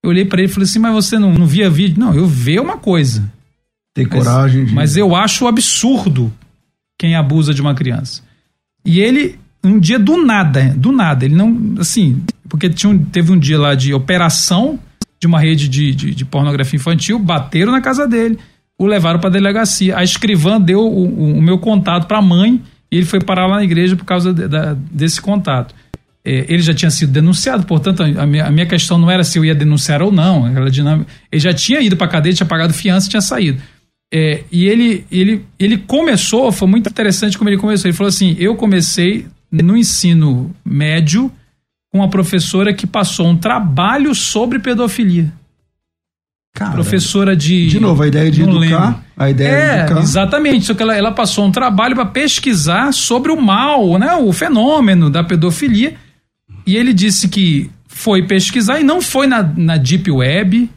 Eu olhei para ele e falei assim, mas você não, não via vídeo? Não, eu vejo uma coisa. Tem coragem de... Mas eu acho absurdo quem abusa de uma criança. E ele, um dia do nada, do nada, ele não, assim, porque tinha teve um dia lá de operação de uma rede de, de, de pornografia infantil, bateram na casa dele o levaram para a delegacia. A escrivã deu o, o meu contato para a mãe e ele foi parar lá na igreja por causa de, da, desse contato. É, ele já tinha sido denunciado, portanto, a minha, a minha, questão não era se eu ia denunciar ou não. Ele já tinha ido para a cadeia, tinha pagado fiança e tinha saído. É, e ele, ele, ele começou, foi muito interessante como ele começou. Ele falou assim: eu comecei no ensino médio com uma professora que passou um trabalho sobre pedofilia. Cara, professora de. De novo, a ideia de educar. Lembro. A ideia é, de educar. Exatamente. Só que ela, ela passou um trabalho para pesquisar sobre o mal, né, o fenômeno da pedofilia. E ele disse que foi pesquisar e não foi na, na Deep Web,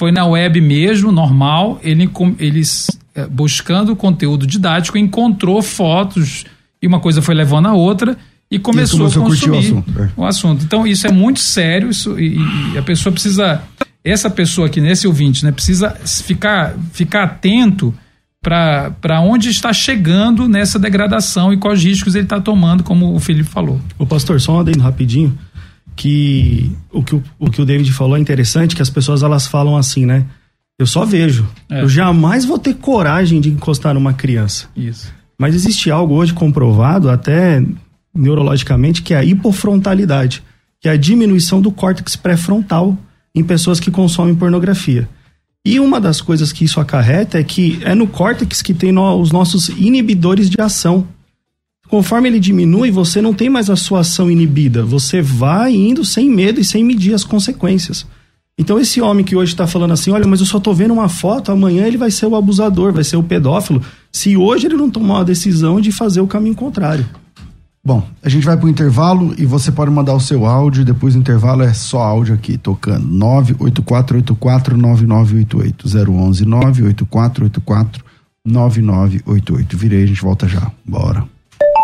foi na web mesmo, normal. Ele, eles, eh, buscando conteúdo didático, encontrou fotos e uma coisa foi levando a outra e começou, e começou a consumir o assunto, é. o assunto, Então, isso é muito sério isso, e, e a pessoa precisa essa pessoa aqui, nesse ouvinte, né, precisa ficar, ficar atento para onde está chegando nessa degradação e quais riscos ele está tomando, como o Felipe falou. O pastor, só um adendo rapidinho, que o que o, o que o David falou é interessante, que as pessoas elas falam assim, né? Eu só vejo. É. Eu jamais vou ter coragem de encostar numa criança. Isso. Mas existe algo hoje comprovado, até neurologicamente, que é a hipofrontalidade, que é a diminuição do córtex pré-frontal em pessoas que consomem pornografia. E uma das coisas que isso acarreta é que é no córtex que tem no, os nossos inibidores de ação. Conforme ele diminui, você não tem mais a sua ação inibida. Você vai indo sem medo e sem medir as consequências. Então, esse homem que hoje está falando assim: olha, mas eu só estou vendo uma foto, amanhã ele vai ser o abusador, vai ser o pedófilo. Se hoje ele não tomar a decisão de fazer o caminho contrário. Bom, a gente vai para o intervalo e você pode mandar o seu áudio. Depois do intervalo é só áudio aqui tocando. 984849988. 011 98484 9988. Virei, a gente volta já. Bora.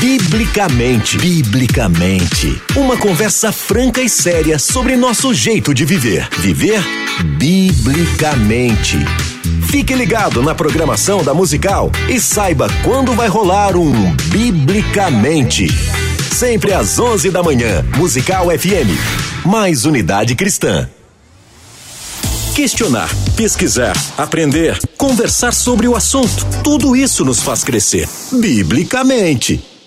Biblicamente. Biblicamente. Uma conversa franca e séria sobre nosso jeito de viver. Viver biblicamente. Fique ligado na programação da musical e saiba quando vai rolar um Biblicamente. Sempre às 11 da manhã, Musical FM. Mais unidade cristã. questionar, pesquisar, aprender, conversar sobre o assunto. Tudo isso nos faz crescer, biblicamente.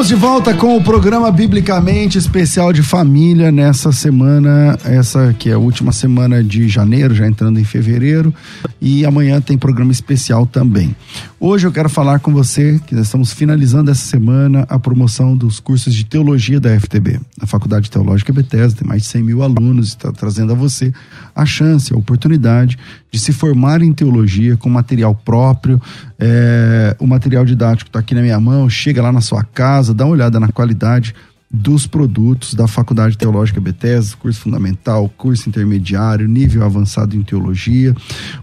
Estamos de volta com o programa Biblicamente Especial de Família nessa semana, essa que é a última semana de janeiro, já entrando em fevereiro, e amanhã tem programa especial também. Hoje eu quero falar com você que nós estamos finalizando essa semana a promoção dos cursos de teologia da FTB. A Faculdade Teológica Bethesda tem mais de 100 mil alunos está trazendo a você a chance, a oportunidade de se formar em teologia com material próprio. É, o material didático está aqui na minha mão, chega lá na sua casa, dá uma olhada na qualidade dos produtos da Faculdade Teológica Bethesda, curso fundamental, curso intermediário, nível avançado em teologia.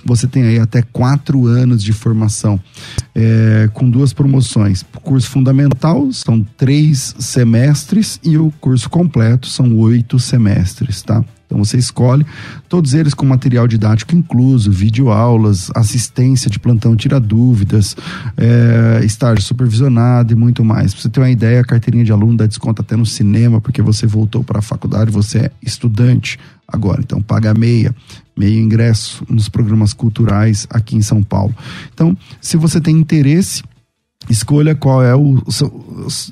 Você tem aí até quatro anos de formação é, com duas promoções. O curso fundamental são três semestres e o curso completo são oito semestres, tá? Então você escolhe, todos eles com material didático incluso, videoaulas, assistência de plantão tira dúvidas, é, estágio supervisionado e muito mais. Pra você ter uma ideia, a carteirinha de aluno dá desconto até no cinema, porque você voltou para a faculdade, você é estudante agora, então paga meia, meio ingresso nos programas culturais aqui em São Paulo. Então, se você tem interesse, escolha qual é o.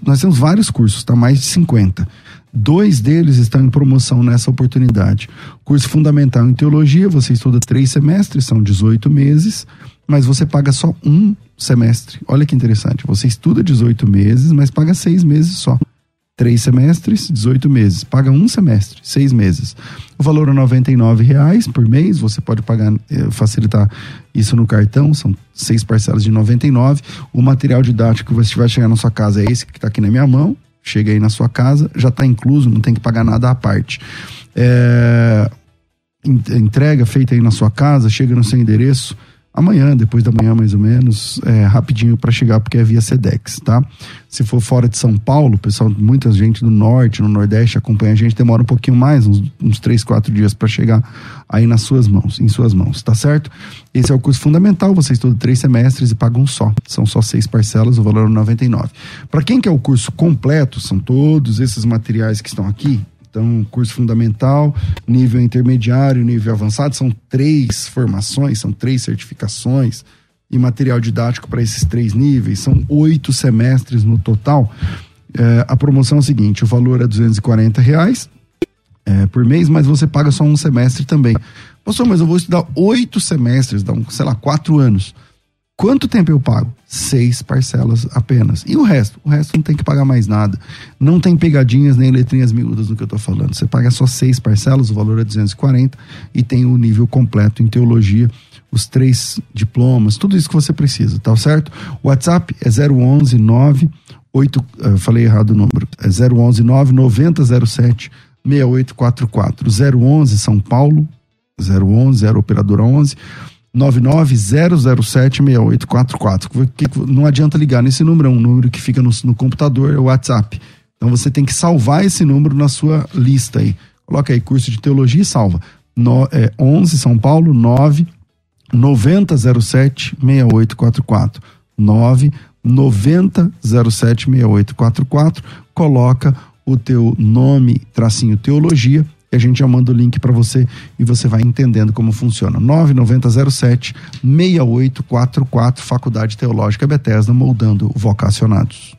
Nós temos vários cursos, tá? Mais de 50. Dois deles estão em promoção nessa oportunidade. Curso fundamental em teologia, você estuda três semestres, são 18 meses, mas você paga só um semestre. Olha que interessante. Você estuda 18 meses, mas paga seis meses só. Três semestres, 18 meses. Paga um semestre, seis meses. O valor é R$ reais por mês. Você pode pagar, eh, facilitar isso no cartão. São seis parcelas de 99. O material didático que você vai chegar na sua casa é esse que está aqui na minha mão chega aí na sua casa, já está incluso, não tem que pagar nada à parte. É, entrega feita aí na sua casa, chega no seu endereço amanhã, depois da manhã mais ou menos, é, rapidinho para chegar, porque é via Sedex, tá? Se for fora de São Paulo, pessoal, muita gente do norte, no nordeste acompanha a gente, demora um pouquinho mais, uns, uns três, quatro dias para chegar aí nas suas mãos, em suas mãos, tá certo? Esse é o curso fundamental, você estuda três semestres e paga um só, são só seis parcelas, o valor é 99. Para quem quer o curso completo, são todos esses materiais que estão aqui, então, curso fundamental, nível intermediário, nível avançado, são três formações, são três certificações e material didático para esses três níveis, são oito semestres no total. É, a promoção é a seguinte: o valor é 240 reais é, por mês, mas você paga só um semestre também. Pastor, mas eu vou estudar oito semestres, dá um, sei lá, quatro anos. Quanto tempo eu pago? Seis parcelas apenas. E o resto? O resto não tem que pagar mais nada. Não tem pegadinhas nem letrinhas miúdas no que eu estou falando. Você paga só seis parcelas, o valor é 240 e tem o nível completo em teologia, os três diplomas, tudo isso que você precisa, tá certo? O WhatsApp é 011 9 8, eu falei errado o número. É 011 9 9007 6844. 011 São Paulo, 011 0 operadora 11 990076844. Não adianta ligar nesse número, é um número que fica no, no computador, é o WhatsApp. Então você tem que salvar esse número na sua lista aí. Coloca aí curso de teologia e salva. No, é, 11 São Paulo 9 9007 6844. 9 9007 6844. Coloca o teu nome, tracinho teologia a gente já manda o link para você e você vai entendendo como funciona. 9907 6844 Faculdade Teológica Bethesda moldando vocacionados.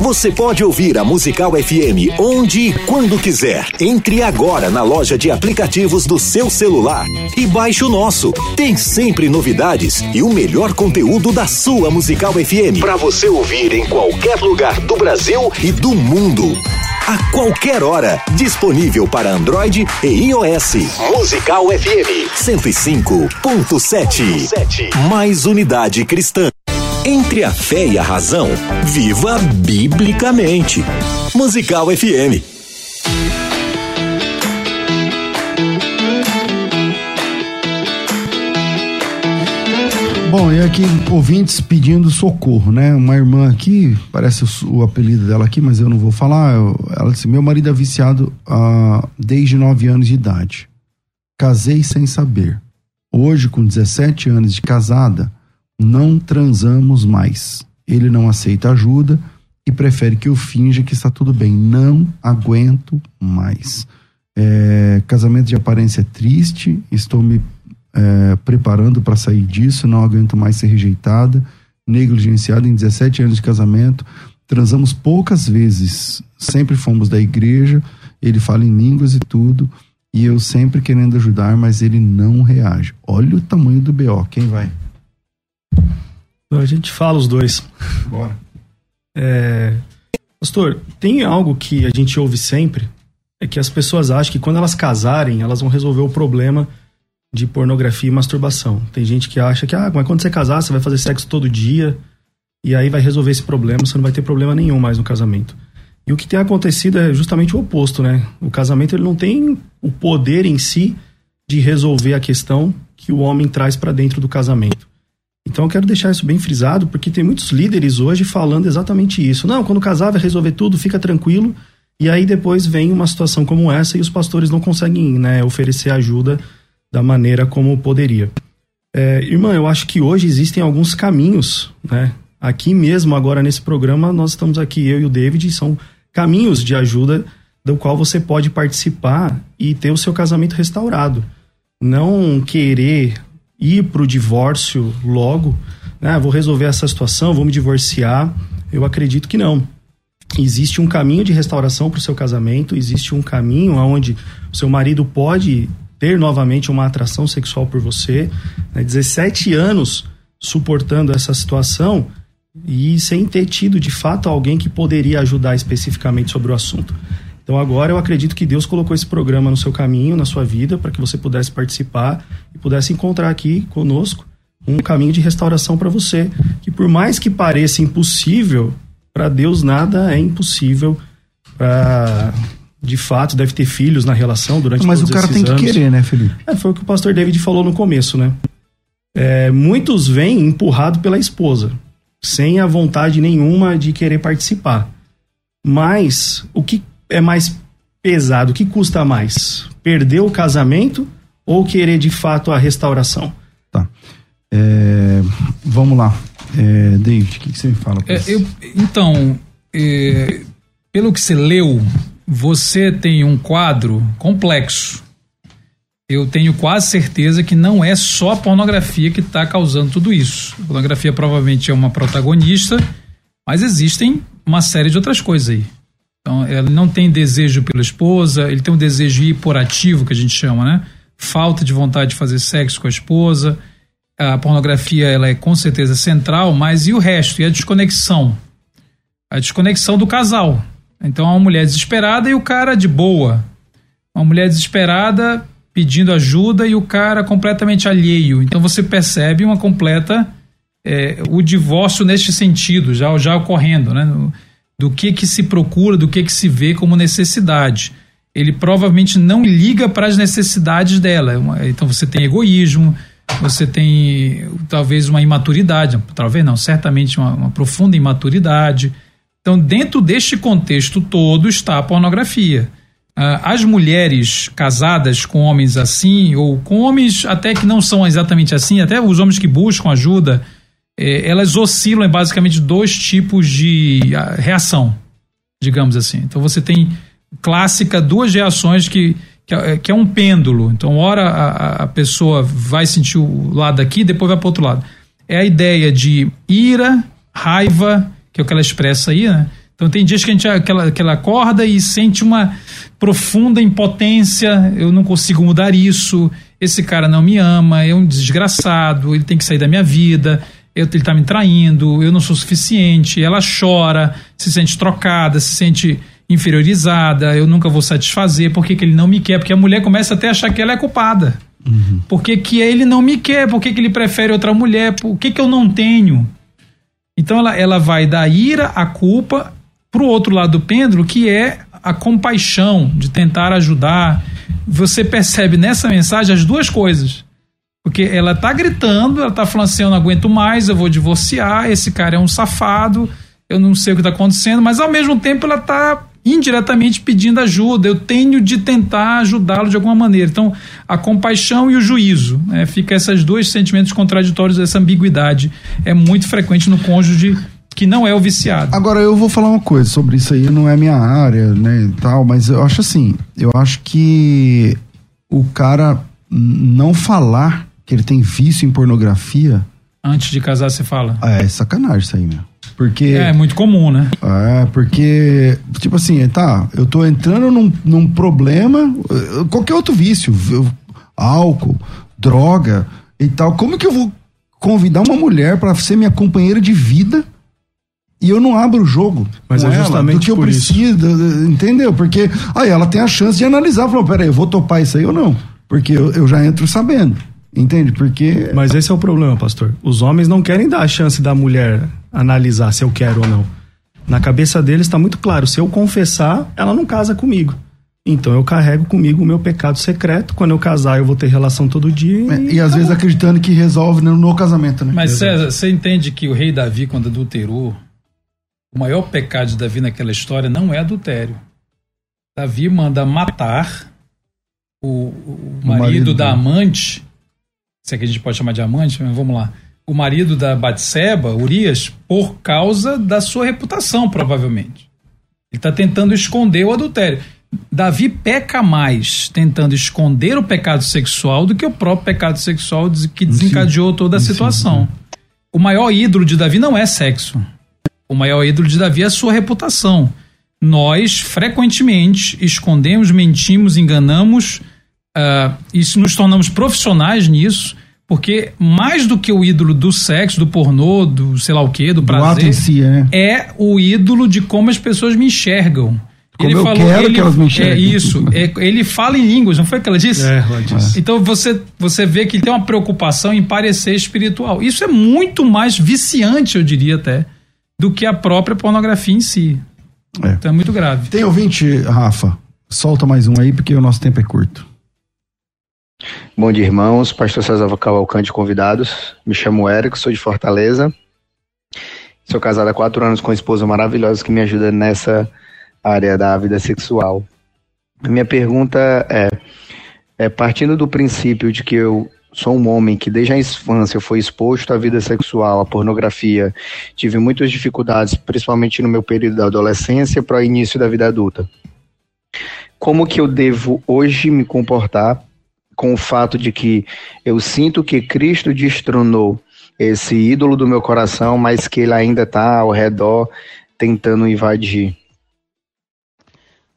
Você pode ouvir a Musical FM onde e quando quiser. Entre agora na loja de aplicativos do seu celular e baixe o nosso. Tem sempre novidades e o melhor conteúdo da sua Musical FM para você ouvir em qualquer lugar do Brasil e do mundo a qualquer hora. Disponível para Android e iOS. Musical FM 105.7. Mais unidade cristã. Entre a fé e a razão, viva biblicamente. Musical FM. Bom, e aqui ouvintes pedindo socorro, né? Uma irmã aqui, parece o, o apelido dela aqui, mas eu não vou falar. ela disse: Meu marido é viciado uh, desde 9 anos de idade. Casei sem saber. Hoje, com 17 anos de casada, não transamos mais. Ele não aceita ajuda e prefere que eu finja que está tudo bem. Não aguento mais. É, casamento de aparência triste, estou me é, preparando para sair disso, não aguento mais ser rejeitada, negligenciada em 17 anos de casamento. Transamos poucas vezes, sempre fomos da igreja, ele fala em línguas e tudo, e eu sempre querendo ajudar, mas ele não reage. Olha o tamanho do BO, quem vai? A gente fala os dois. Bora. É, pastor, tem algo que a gente ouve sempre, é que as pessoas acham que quando elas casarem, elas vão resolver o problema de pornografia e masturbação. Tem gente que acha que, ah, mas quando você casar, você vai fazer sexo todo dia, e aí vai resolver esse problema, você não vai ter problema nenhum mais no casamento. E o que tem acontecido é justamente o oposto, né? O casamento ele não tem o poder em si de resolver a questão que o homem traz para dentro do casamento. Então eu quero deixar isso bem frisado, porque tem muitos líderes hoje falando exatamente isso. Não, quando casar vai resolver tudo, fica tranquilo. E aí depois vem uma situação como essa e os pastores não conseguem né, oferecer ajuda da maneira como poderia. É, irmã, eu acho que hoje existem alguns caminhos, né? Aqui mesmo, agora nesse programa, nós estamos aqui, eu e o David, são caminhos de ajuda do qual você pode participar e ter o seu casamento restaurado. Não querer ir para o divórcio logo, né? vou resolver essa situação, vou me divorciar. Eu acredito que não. Existe um caminho de restauração para o seu casamento, existe um caminho onde o seu marido pode ter novamente uma atração sexual por você. Né? 17 anos suportando essa situação e sem ter tido de fato alguém que poderia ajudar especificamente sobre o assunto. Então agora eu acredito que Deus colocou esse programa no seu caminho, na sua vida, para que você pudesse participar e pudesse encontrar aqui conosco um caminho de restauração para você, que por mais que pareça impossível, para Deus nada é impossível. Pra, de fato, deve ter filhos na relação durante Mas todos o cara tem anos. que querer, né, Felipe? É, foi o que o pastor David falou no começo, né? É, muitos vêm empurrado pela esposa, sem a vontade nenhuma de querer participar. Mas o que é mais pesado? O que custa mais? Perder o casamento ou querer de fato a restauração? Tá. É, vamos lá. É, David, o que, que, você me fala? É, eu, então, é, pelo que você leu, você tem um quadro complexo. Eu tenho quase certeza que não é só a pornografia que está causando tudo isso. A pornografia provavelmente é uma protagonista, mas existem uma série de outras coisas aí. Então, ele não tem desejo pela esposa, ele tem um desejo hiporativo, que a gente chama, né? Falta de vontade de fazer sexo com a esposa. A pornografia, ela é com certeza central, mas e o resto? E a desconexão? A desconexão do casal. Então, uma mulher desesperada e o cara de boa. Uma mulher desesperada pedindo ajuda e o cara completamente alheio. Então, você percebe uma completa. É, o divórcio neste sentido, já, já ocorrendo, né? Do que que se procura, do que que se vê como necessidade. Ele provavelmente não liga para as necessidades dela. É então você tem egoísmo, você tem talvez uma imaturidade, talvez não, certamente uma, uma profunda imaturidade. Então, dentro deste contexto todo está a pornografia. Ah, as mulheres casadas com homens assim, ou com homens até que não são exatamente assim, até os homens que buscam ajuda, é, elas oscilam em basicamente dois tipos de reação, digamos assim. Então você tem clássica duas reações que, que, é, é um pêndulo. Então, hora a, pessoa vai sentir o lado aqui, depois vai para outro lado. É a ideia de ira, raiva, que é o que ela expressa aí, né? Então tem dias que, a gente, que, ela, que ela acorda e sente uma profunda impotência, eu não consigo mudar isso, esse cara não me ama, é um desgraçado, ele tem que sair da minha vida, ele está me traindo, eu não sou suficiente, ela chora, se sente trocada, se sente inferiorizada, eu nunca vou satisfazer, por que, que ele não me quer? Porque a mulher começa até a achar que ela é culpada. Uhum. Por que, que ele não me quer? Por que, que ele prefere outra mulher? Por que, que eu não tenho? Então ela, ela vai da ira, a culpa, para o outro lado do pêndulo, que é a compaixão, de tentar ajudar. Você percebe nessa mensagem as duas coisas. Porque ela tá gritando, ela tá falando assim: eu não aguento mais, eu vou divorciar, esse cara é um safado, eu não sei o que tá acontecendo, mas ao mesmo tempo ela tá indiretamente pedindo ajuda, eu tenho de tentar ajudá-lo de alguma maneira. Então, a compaixão e o juízo, né? fica esses dois sentimentos contraditórios, essa ambiguidade é muito frequente no cônjuge que não é o viciado. Agora eu vou falar uma coisa sobre isso aí, não é minha área, né, tal, mas eu acho assim, eu acho que o cara não falar que ele tem vício em pornografia. Antes de casar, você fala? É, sacanagem isso aí, meu. Porque. É, é muito comum, né? É, porque, tipo assim, tá, eu tô entrando num, num problema, qualquer outro vício, álcool, droga e tal. Como que eu vou convidar uma mulher para ser minha companheira de vida e eu não abro o jogo. Mas é justamente ela, do que eu preciso, isso. entendeu? Porque aí ela tem a chance de analisar, falou, peraí, eu vou topar isso aí ou não? Porque eu, eu já entro sabendo. Entende? Porque. Mas esse é o problema, pastor. Os homens não querem dar a chance da mulher analisar se eu quero ou não. Na cabeça deles está muito claro: se eu confessar, ela não casa comigo. Então eu carrego comigo o meu pecado secreto. Quando eu casar, eu vou ter relação todo dia. É, e, e às vezes acreditando que resolve no, no casamento, né? Mas César, você entende que o rei Davi, quando adulterou, o maior pecado de Davi naquela história não é adultério. Davi manda matar o, o, marido, o marido, da amante, se é que a gente pode chamar de amante, mas vamos lá. O marido da Batseba, Urias, por causa da sua reputação, provavelmente. Ele está tentando esconder o adultério. Davi peca mais tentando esconder o pecado sexual do que o próprio pecado sexual que desencadeou toda a situação. O maior ídolo de Davi não é sexo. O maior ídolo de Davi é a sua reputação. Nós, frequentemente, escondemos, mentimos, enganamos, uh, e nos tornamos profissionais nisso, porque mais do que o ídolo do sexo, do pornô, do sei lá o que, do prazer, si, é. é o ídolo de como as pessoas me enxergam. Como ele eu falou, quero ele, que elas me enxerguem. É isso. É, ele fala em línguas, não foi o que ela disse? É, ela disse. Então você, você vê que ele tem uma preocupação em parecer espiritual. Isso é muito mais viciante, eu diria até, do que a própria pornografia em si. É. Então é muito grave. Tem ouvinte, Rafa? Solta mais um aí, porque o nosso tempo é curto. Bom dia, irmãos. Pastor César Cavalcante, convidados. Me chamo Érico, sou de Fortaleza. Sou casado há quatro anos com uma esposa maravilhosa que me ajuda nessa área da vida sexual. Minha pergunta é, é partindo do princípio de que eu sou um homem que desde a infância foi exposto à vida sexual, à pornografia, tive muitas dificuldades, principalmente no meu período da adolescência para o início da vida adulta. Como que eu devo hoje me comportar com o fato de que eu sinto que Cristo destronou esse ídolo do meu coração, mas que ele ainda está ao redor tentando invadir?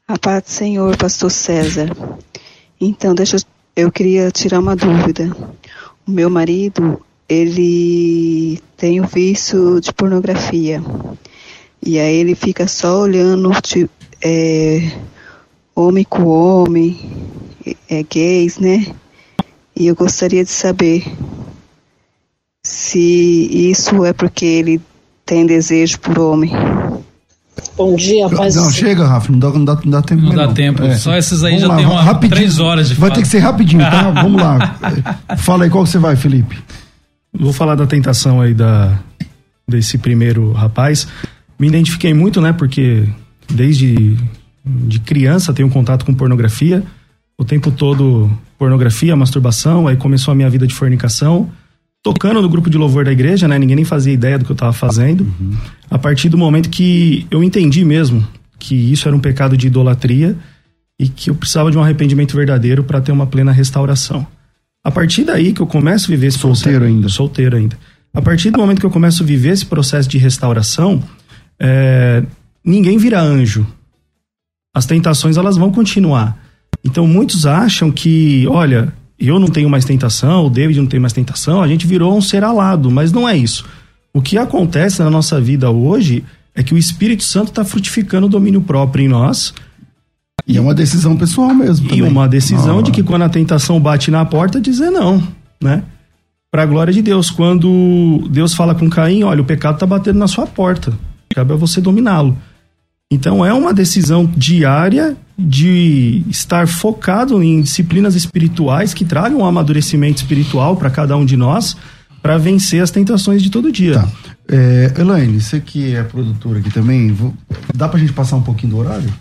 A paz do Senhor, pastor César. Então, deixa eu, eu queria tirar uma dúvida. O meu marido, ele tem o vício de pornografia. E aí ele fica só olhando tipo, é, homem com homem, é, gays, né? E eu gostaria de saber se isso é porque ele tem desejo por homem. Bom dia, paz. Não, chega, Rafa, não dá, não dá, não dá tempo. Não dá tempo. É. Só esses aí Vamos já lá, tem uma, rapidinho. três horas de Vai ter que ser rapidinho, tá? (laughs) Vamos lá. Fala aí, qual que você vai, Felipe? Vou falar da tentação aí da, desse primeiro rapaz. Me identifiquei muito, né? Porque desde de criança tenho contato com pornografia. O tempo todo pornografia, masturbação. Aí começou a minha vida de fornicação tocando no grupo de louvor da igreja, né? Ninguém nem fazia ideia do que eu estava fazendo. Uhum. A partir do momento que eu entendi mesmo que isso era um pecado de idolatria e que eu precisava de um arrependimento verdadeiro para ter uma plena restauração. A partir daí que eu começo a viver esse solteiro processo, ainda, solteiro ainda. A partir do momento que eu começo a viver esse processo de restauração, é, ninguém vira anjo. As tentações elas vão continuar. Então muitos acham que, olha, eu não tenho mais tentação, o David não tem mais tentação, a gente virou um ser alado, mas não é isso. O que acontece na nossa vida hoje é que o Espírito Santo está frutificando o domínio próprio em nós. E é uma decisão pessoal mesmo. E também. uma decisão ah. de que quando a tentação bate na porta, dizer não, né? Para a glória de Deus. Quando Deus fala com Caim, olha, o pecado está batendo na sua porta, cabe a você dominá-lo. Então é uma decisão diária de estar focado em disciplinas espirituais que tragam um amadurecimento espiritual para cada um de nós para vencer as tentações de todo dia. Tá. É, Elaine, você que é produtora aqui também, vou, dá pra gente passar um pouquinho do horário?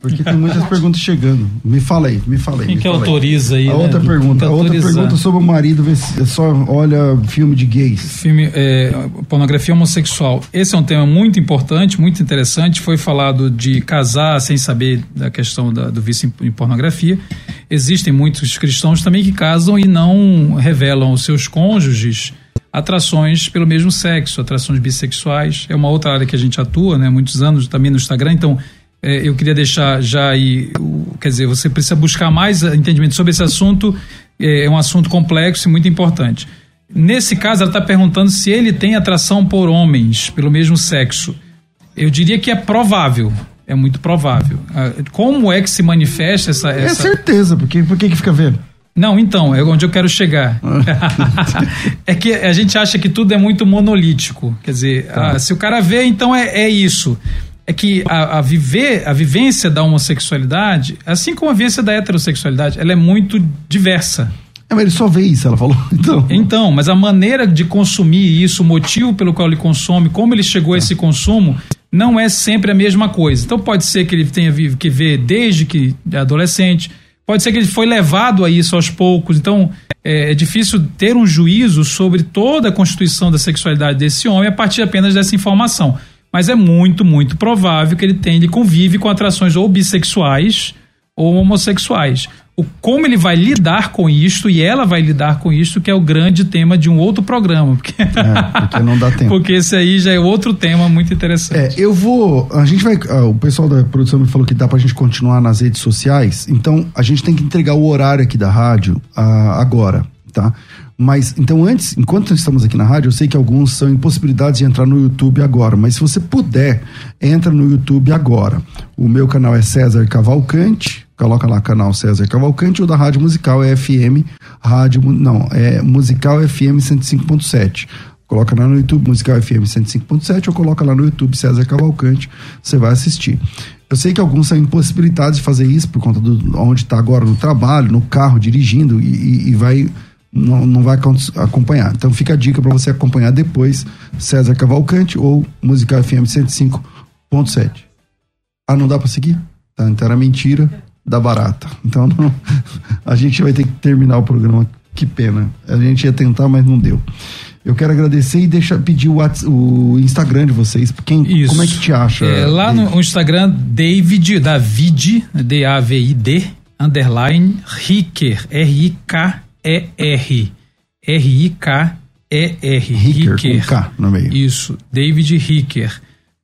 Porque tem muitas perguntas chegando. Me fala aí, me fala aí. Quem me que fala autoriza aí? A né? outra pergunta, a outra pergunta sobre o marido, vê se só olha filme de gays. Filme, é, pornografia homossexual. Esse é um tema muito importante, muito interessante. Foi falado de casar sem saber da questão da- do vício em, em pornografia. Existem muitos cristãos também que casam e não revelam aos seus cônjuges atrações pelo mesmo sexo, atrações bissexuais. É uma outra área que a gente atua, né? há Muitos anos também no Instagram. Então, é, eu queria deixar já aí, quer dizer, você precisa buscar mais entendimento sobre esse assunto. É, é um assunto complexo e muito importante. Nesse caso, ela está perguntando se ele tem atração por homens pelo mesmo sexo. Eu diria que é provável. É muito provável. Ah, Como é que se manifesta essa. É essa... certeza, porque por que fica vendo? Não, então, é onde eu quero chegar. (laughs) é que a gente acha que tudo é muito monolítico. Quer dizer, ah, se o cara vê, então é, é isso. É que a, a viver, a vivência da homossexualidade, assim como a vivência da heterossexualidade, ela é muito diversa. É, mas ele só vê isso, ela falou. (laughs) Então, Então, mas a maneira de consumir isso, o motivo pelo qual ele consome, como ele chegou a esse consumo, não é sempre a mesma coisa. Então pode ser que ele tenha que ver desde que é adolescente, pode ser que ele foi levado a isso aos poucos. Então é, é difícil ter um juízo sobre toda a constituição da sexualidade desse homem a partir apenas dessa informação. Mas é muito, muito provável que ele tenha, ele convive com atrações ou bissexuais ou homossexuais. O como ele vai lidar com isto e ela vai lidar com isto que é o grande tema de um outro programa, porque, é, porque não dá (laughs) tempo. porque esse aí já é outro tema muito interessante. É, eu vou. A gente vai. ah, o pessoal da produção me falou que dá pra gente continuar nas redes sociais. Então, a gente tem que entregar o horário aqui da rádio ah, agora, tá? Mas, então, antes, enquanto estamos aqui na rádio, eu sei que alguns são impossibilidades de entrar no YouTube agora. Mas se você puder, entra no YouTube agora. O meu canal é César Cavalcante. Coloca lá canal César Cavalcante. O da Rádio Musical é FM. Rádio. Não, é Musical FM 105.7. Coloca lá no YouTube Musical FM 105.7 ou coloca lá no YouTube César Cavalcante, você vai assistir. Eu sei que alguns são impossibilitados de fazer isso por conta do onde está agora no trabalho, no carro, dirigindo e- e vai não, não vai acompanhar. Então fica a dica para você acompanhar depois César Cavalcante ou Musical FM 105.7. Ah, não dá para seguir? Tá, então era mentira da barata. Então (laughs) não- a gente vai ter que terminar o programa. Que pena. A gente ia tentar, mas não deu. Eu quero agradecer e deixar pedir o, Whats- o Instagram de vocês. Quem, Isso. Como é que te acha? É, lá no, no Instagram, David, David, D-A-V-I-D, underline, Ricker, R-I-K-E-R. R-I-K-E-R. Ricker, com K no meio. Isso, David Ricker.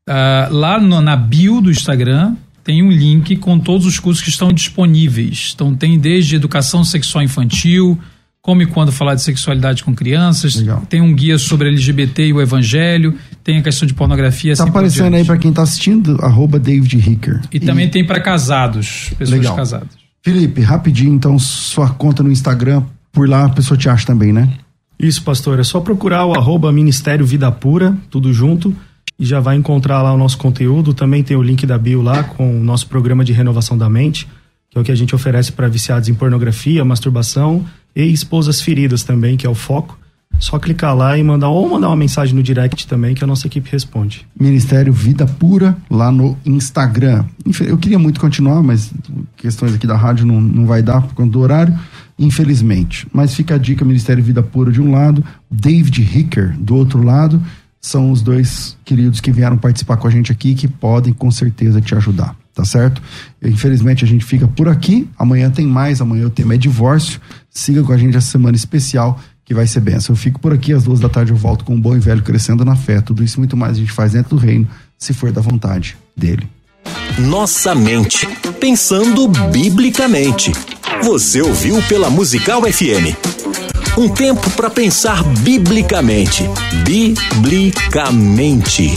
Ah, lá no- na bio do Instagram tem um link com todos os cursos que estão disponíveis. Então tem desde educação sexual infantil, como e quando falar de sexualidade com crianças, Legal. tem um guia sobre LGBT e o evangelho, tem a questão de pornografia. Tá assim aparecendo aí pra quem tá assistindo, arroba David Ricker. E, também tem para casados, pessoas Legal. casadas. Felipe, rapidinho, então, sua conta no Instagram, por lá a pessoa te acha também, né? Isso, pastor. É só procurar o arroba Ministério Vida Pura, tudo junto, e já vai encontrar lá o nosso conteúdo. Também tem o link da bio lá com o nosso programa de renovação da mente, que é o que a gente oferece para viciados em pornografia, masturbação e esposas feridas também, que é o foco. Só clicar lá e mandar ou mandar uma mensagem no direct também, que a nossa equipe responde. Ministério Vida Pura, lá no Instagram. Eu queria muito continuar, mas questões aqui da rádio não, não vai dar por conta do horário, infelizmente. Mas fica a dica: Ministério Vida Pura de um lado, David Ricker do outro lado. São os dois queridos que vieram participar com a gente aqui que podem com certeza te ajudar, tá certo? Infelizmente a gente fica por aqui. Amanhã tem mais, amanhã o tema é divórcio. Siga com a gente essa semana especial que vai ser benção. Eu fico por aqui, às duas da tarde eu volto com o bom e velho crescendo na fé. Tudo isso muito mais a gente faz dentro do reino, se for da vontade dele. Nossa mente, pensando biblicamente. Você ouviu pela Musical FM. Um tempo para pensar biblicamente. Biblicamente.